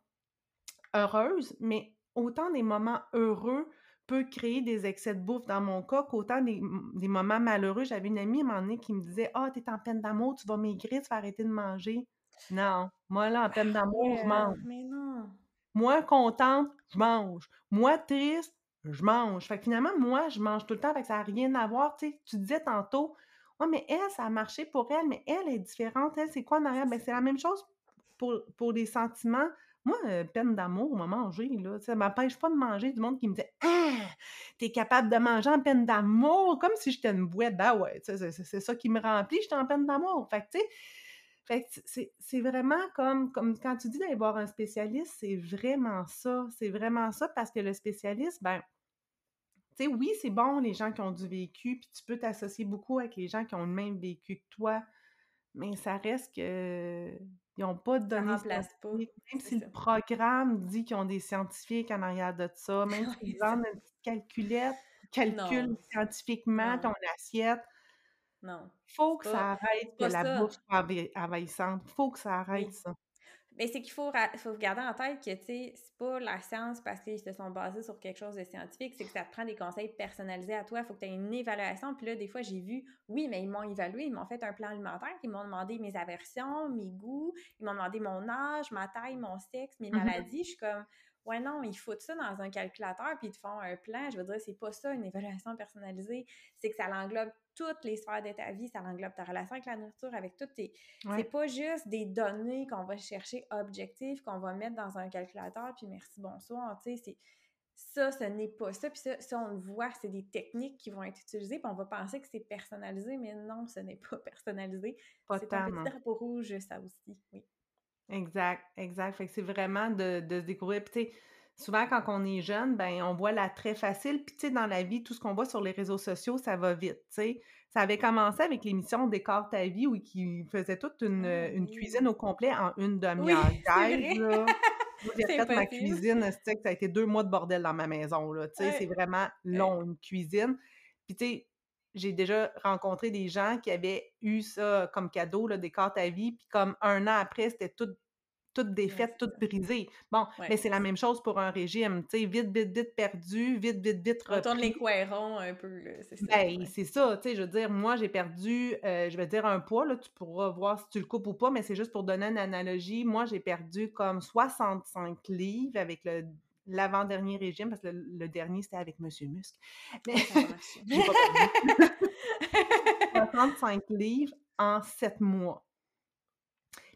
heureuses, mais autant des moments heureux peuvent créer des excès de bouffe dans mon cas qu'autant des, moments malheureux. J'avais une amie à un moment donné qui me disait « Ah, oh, t'es en peine d'amour, tu vas maigrir, tu vas arrêter de manger. » Non. Moi, là, en peine d'amour, je mange. Mais non. Moi, contente, je mange. Moi, triste, je mange. Fait que finalement, moi, je mange tout le temps, fait que ça n'a rien à voir. Tu, tu disais tantôt, ouais, mais elle, ça a marché pour elle, mais elle est différente. Elle, c'est quoi en arrière? Ben, c'est la même chose pour, pour les sentiments. Moi, euh, peine d'amour, on m'a mangé, là. Ça m'empêche pas de manger du monde qui me dit Ah, t'es capable de manger en peine d'amour, comme si j'étais une boîte. Ben ouais, c'est ça qui me remplit, j'étais en peine d'amour. Fait que, tu sais, Fait que c'est vraiment comme, comme quand tu dis d'aller voir un spécialiste, c'est vraiment ça. C'est vraiment ça parce que le spécialiste, ben, tu sais, oui, c'est bon les gens qui ont du vécu, puis tu peux t'associer beaucoup avec les gens qui ont le même vécu que toi, mais ça reste que ils n'ont pas de données scientifiques. Même si le programme dit qu'ils ont des scientifiques en arrière de ça, même *laughs* s'ils vendent une petite calculette, calcule scientifiquement ton assiette, non. Faut que ça arrête que la bouffe soit envahissante. Faut que ça arrête ça. Mais c'est qu'il faut, faut garder en tête que, tu sais, c'est pas la science parce qu'ils se sont basés sur quelque chose de scientifique, c'est que ça te prend des conseils personnalisés à toi. Il faut que tu aies une évaluation. Puis là, des fois, j'ai vu, oui, mais ils m'ont évalué, ils m'ont fait un plan alimentaire, ils m'ont demandé mes aversions, mes goûts, ils m'ont demandé mon âge, ma taille, mon sexe, mes mm-hmm. maladies. Je suis comme, Ouais, non, ils foutent ça dans un calculateur puis ils te font un plan. Je veux dire, c'est pas ça une évaluation personnalisée. C'est que ça l'englobe toutes les sphères de ta vie, ça l'englobe ta relation avec la nourriture, avec toutes tes. C'est pas juste des données qu'on va chercher objectives, qu'on va mettre dans un calculateur, puis merci, bonsoir. Tu sais. Ça, ce n'est pas ça. Puis ça, ça, on le voit, c'est des techniques qui vont être utilisées, puis on va penser que c'est personnalisé, mais non, ce n'est pas *laughs* personnalisé. C'est un petit drapeau rouge, ça aussi, oui. Exact, exact. Fait que c'est vraiment de, de se découvrir. Puis, tu sais, souvent, quand on est jeune, ben, on voit la très facile. Puis, tu sais, dans la vie, tout ce qu'on voit sur les réseaux sociaux, ça va vite, tu sais. Ça avait commencé avec l'émission Décore ta vie, où qui faisait toute une, ah une cuisine au complet en une demi-heure. *laughs* Oui, *laughs* j'ai fait ma cuisine, ça a été deux mois de bordel dans ma maison, là. Tu sais, c'est vraiment long, une cuisine. Puis, tu sais, j'ai déjà rencontré des gens qui avaient eu ça comme cadeau, là, des cartes à vie, puis comme un an après, c'était tout toutes défaites, toutes brisées. Bon, mais c'est la même chose pour un régime, tu sais, vite, vite, vite perdu, vite, vite, vite repris. On tourne les coirons un peu, c'est ça. Ben, c'est ça, tu sais, je veux dire, moi, j'ai perdu, euh, je vais dire un poids, là, tu pourras voir si tu le coupes ou pas, mais c'est juste pour donner une analogie. Moi, j'ai perdu comme 65 livres avec le l'avant-dernier régime, parce que le, dernier, c'était avec Monsieur Musc. Mais *laughs* j'ai pas 65 *laughs* livres en 7 mois.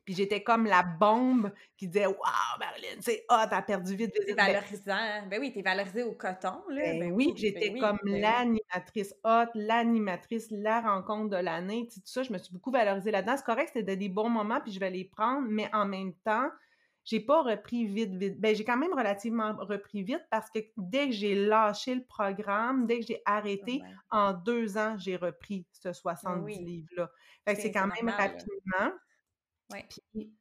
Puis j'étais comme la bombe qui disait Waouh, Marilyn, c'est hot, t'as perdu vite, ben valorisant. Ben oui, t'es valorisé au coton, là. Ben, ben oui, j'étais ben comme l'animatrice hot, l'animatrice, la rencontre de l'année, tout ça. Je me suis beaucoup valorisée là-dedans. C'est correct, c'était des bons moments, puis je vais les prendre, mais en même temps, j'ai pas repris vite, vite. Ben, j'ai quand même relativement repris vite parce que dès que j'ai lâché le programme, dès que j'ai arrêté, en deux ans, j'ai repris ce 70 livres-là. Fait que c'est quand même rapidement. Oui.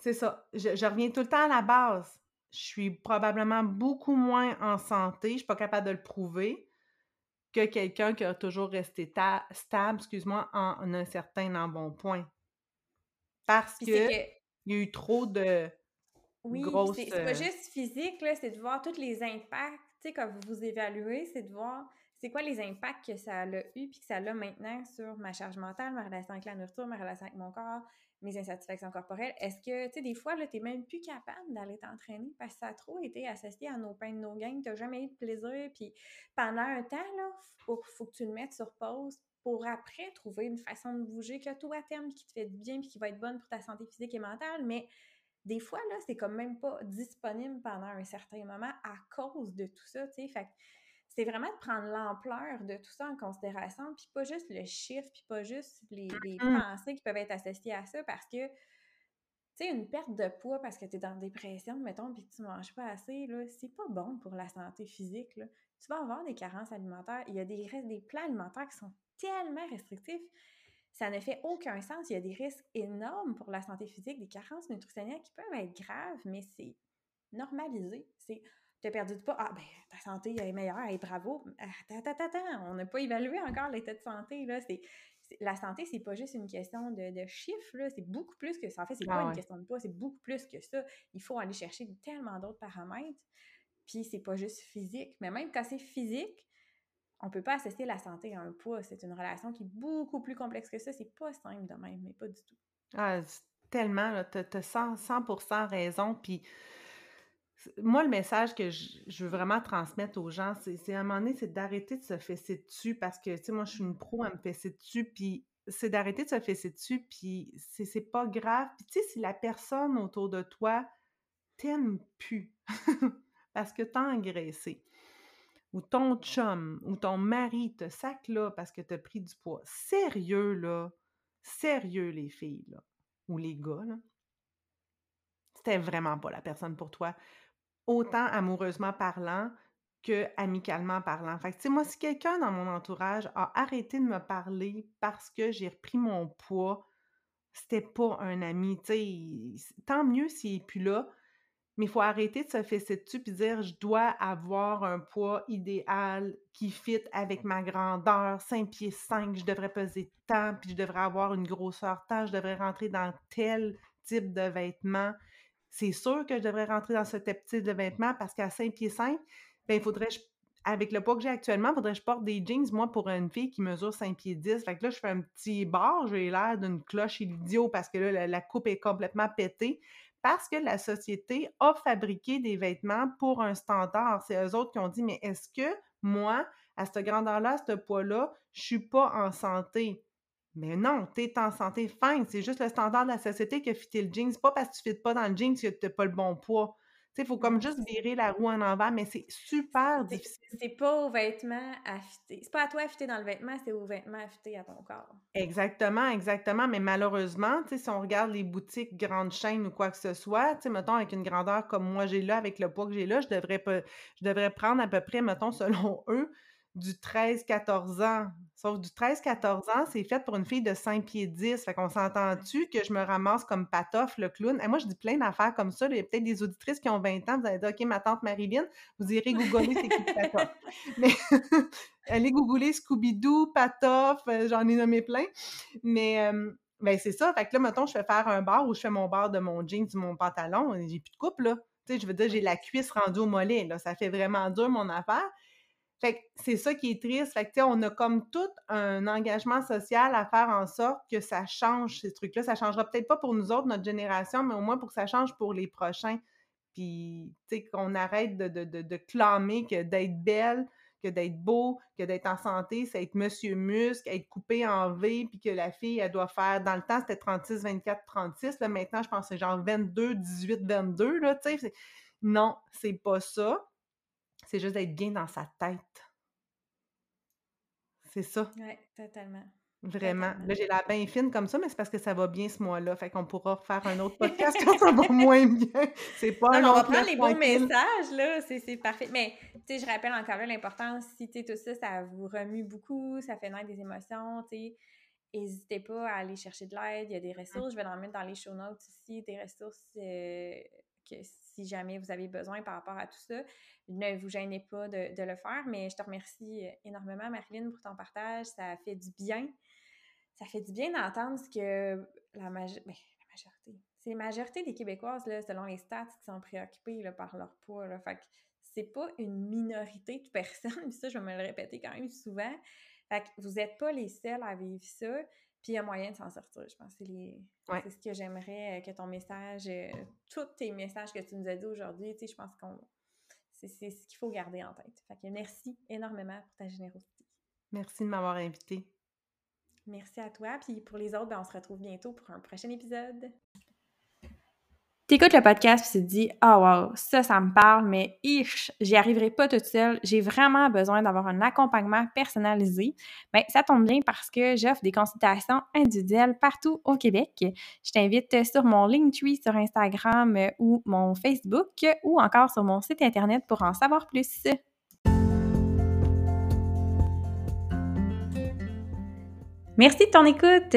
c'est ça. Je, je, reviens tout le temps à la base. Je suis probablement beaucoup moins en santé, je suis pas capable de le prouver, que quelqu'un qui a toujours resté stable, excuse-moi, en, un certain embonpoint. Parce que il y a eu trop de oui, grosses... c'est pas euh juste physique, là, c'est de voir tous les impacts, tu sais, quand vous vous évaluez, c'est de voir c'est quoi les impacts que ça a eu puis que ça a maintenant sur ma charge mentale, ma relation avec la nourriture, ma relation avec mon corps, mes insatisfactions corporelles. Est-ce que, tu sais, des fois, là, t'es même plus capable d'aller t'entraîner parce que ça a trop été associé à nos pains de nos gains, t'as jamais eu de plaisir, puis pendant un temps, là, faut, faut que tu le mettes sur pause pour après trouver une façon de bouger que toi, terme qui te fait du bien puis qui va être bonne pour ta santé physique et mentale, mais des fois, là, c'est comme même pas disponible pendant un certain moment à cause de tout ça, tu sais. Fait c'est vraiment de prendre l'ampleur de tout ça en considération, puis pas juste le chiffre, puis pas juste les, les mmh. pensées qui peuvent être associées à ça, parce que, tu sais, une perte de poids parce que tu es dans dépression, mettons, puis que tu manges pas assez, là, c'est pas bon pour la santé physique, là. Tu vas avoir des carences alimentaires. Il y a des, des plans alimentaires qui sont tellement restrictif, ça ne fait aucun sens. Il y a des risques énormes pour la santé physique, des carences nutritionnelles qui peuvent être graves, mais c'est normalisé. C'est tu as perdu de poids, ah ben ta santé est meilleure, et bravo. Attends, attends, attends, on n'a pas évalué encore l'état de santé. Là. C'est, la santé, c'est pas juste une question de, chiffres, là. c'est beaucoup plus que ça. En fait, c'est pas ah une question de poids, c'est beaucoup plus que ça. Il faut aller chercher tellement d'autres paramètres. Puis c'est pas juste physique. Mais même quand c'est physique, on peut pas associer la santé à un poids. C'est une relation qui est beaucoup plus complexe que ça. C'est pas simple de même, mais pas du tout. Ah, tellement, tu as, 100%, raison. Puis moi, le message que je, veux vraiment transmettre aux gens, c'est à un moment donné, c'est d'arrêter de se fesser dessus parce que, tu sais, moi, je suis une pro à me fesser dessus, puis c'est d'arrêter de se fesser dessus, puis c'est pas grave. Puis, tu sais, si la personne autour de toi t'aime plus *laughs* parce que t'as engraissé, ou ton chum ou ton mari te sac là parce que tu as pris du poids. Sérieux, là, sérieux, les filles, là, ou les gars, là, c'était vraiment pas la personne pour toi, autant amoureusement parlant que amicalement parlant. Fait que, moi, si quelqu'un dans mon entourage a arrêté de me parler parce que j'ai repris mon poids, c'était pas un ami, tu sais, tant mieux s'il est plus là, mais il faut arrêter de se fesser dessus puis dire je dois avoir un poids idéal qui fit avec ma grandeur, 5 pieds 5, je devrais peser tant, puis je devrais avoir une grosseur tant, je devrais rentrer dans tel type de vêtements. C'est sûr que je devrais rentrer dans ce type de vêtements parce qu'à 5 pieds 5, ben, il faudrait, avec le poids que j'ai actuellement, il faudrait que je porte des jeans, moi, pour une fille qui mesure 5 pieds 10. Fait que là, je fais un petit bar, j'ai l'air d'une cloche idiot parce que là, la coupe est complètement pétée parce que la société a fabriqué des vêtements pour un standard. C'est eux autres qui ont dit, mais est-ce que moi, à cette grandeur-là, à ce poids-là, je suis pas en santé? Mais non, tu es en santé, fine. C'est juste le standard de la société qui a fité le jean. C'est pas parce que tu ne pas dans le jean que tu n'as pas le bon poids il faut comme juste virer la roue en envers, mais c'est super difficile. C'est pas au vêtement affûté. C'est pas à toi affûté dans le vêtement, c'est au vêtement affûté à ton corps. Exactement, exactement. Mais malheureusement, si on regarde les boutiques grandes chaînes ou quoi que ce soit, mettons, avec une grandeur comme moi j'ai là, avec le poids que j'ai là, je devrais, je devrais prendre à peu près, mettons, *laughs* selon eux, du 13-14 ans. Sauf du 13-14 ans, c'est fait pour une fille de 5 pieds 10. Fait qu'on s'entend-tu que je me ramasse comme Patoff, le clown? Et moi, je dis plein d'affaires comme ça. Il y a peut-être des auditrices qui ont 20 ans. Vous allez dire, OK, ma tante Marilyn, vous irez googler c'est qui Patoff. *laughs* Mais *laughs* allez googler Scooby-Doo, Patoff, euh, j'en ai nommé plein. Mais euh, ben, c'est ça. Fait que là, mettons, je fais faire un bar où je fais mon bar de mon jeans, de mon pantalon. J'ai plus de coupe, là. Tu sais, je veux dire, j'ai la cuisse rendue au mollet, là. Ça fait vraiment dur, mon affaire. Fait que c'est ça qui est triste. Fait que, on a comme tout un engagement social à faire en sorte que ça change ces trucs-là. Ça changera peut-être pas pour nous autres, notre génération, mais au moins pour que ça change pour les prochains. Puis, tu qu'on arrête de, de, de, clamer que d'être belle, que d'être beau, que d'être en santé, c'est être monsieur muscle, être coupé en V, puis que la fille, elle doit faire, dans le temps, c'était 36, 24, 36. Là, maintenant, je pense que c'est genre 22, 18, 22, là, tu sais. Non, c'est pas ça. C'est juste d'être bien dans sa tête. C'est ça. Oui, totalement. Vraiment. Là, j'ai la bien fine comme ça, mais c'est parce que ça va bien ce mois-là. Fait qu'on pourra faire un autre podcast quand ça va *laughs* moins bien. C'est pas non, On va prendre les bons messages, là. C'est parfait. Mais, tu sais, je rappelle encore là l'importance, si, tu tout ça, ça vous remue beaucoup, ça fait naître des émotions, tu sais. N'hésitez pas à aller chercher de l'aide. Il y a des ressources. Je vais en mettre dans les show notes aussi, des ressources euh, si jamais vous avez besoin par rapport à tout ça, ne vous gênez pas de, le faire. Mais je te remercie euh, énormément, Marilyn, pour ton partage. Ça fait du bien. Ça fait du bien d'entendre ce que la, ben, majorité, c'est la majorité des Québécoises, là, selon les stats, qui sont préoccupées par leur poids. Là. Fait que c'est pas une minorité de *laughs* personnes, ça, je vais me le répéter quand même souvent. Fait que vous n'êtes pas les seuls à vivre ça. Puis il y a moyen de s'en sortir, je pense. C'est, les... c'est ce que j'aimerais euh, que ton message, euh, tous tes messages que tu nous as dit aujourd'hui, tu sais, je pense qu'on c'est, ce qu'il faut garder en tête. Fait que merci énormément pour ta générosité. Merci de m'avoir invité. Merci à toi. Puis pour les autres, ben, on se retrouve bientôt pour un prochain épisode. T'écoutes le podcast et tu te dis Ah wow, ça, ça me parle, mais ich, j'y arriverai pas toute seule. J'ai vraiment besoin d'avoir un accompagnement personnalisé. Bien, ça tombe bien parce que j'offre des consultations individuelles partout au Québec. Je t'invite sur mon Linktree sur Instagram ou mon Facebook ou encore sur mon site Internet pour en savoir plus. Merci de ton écoute.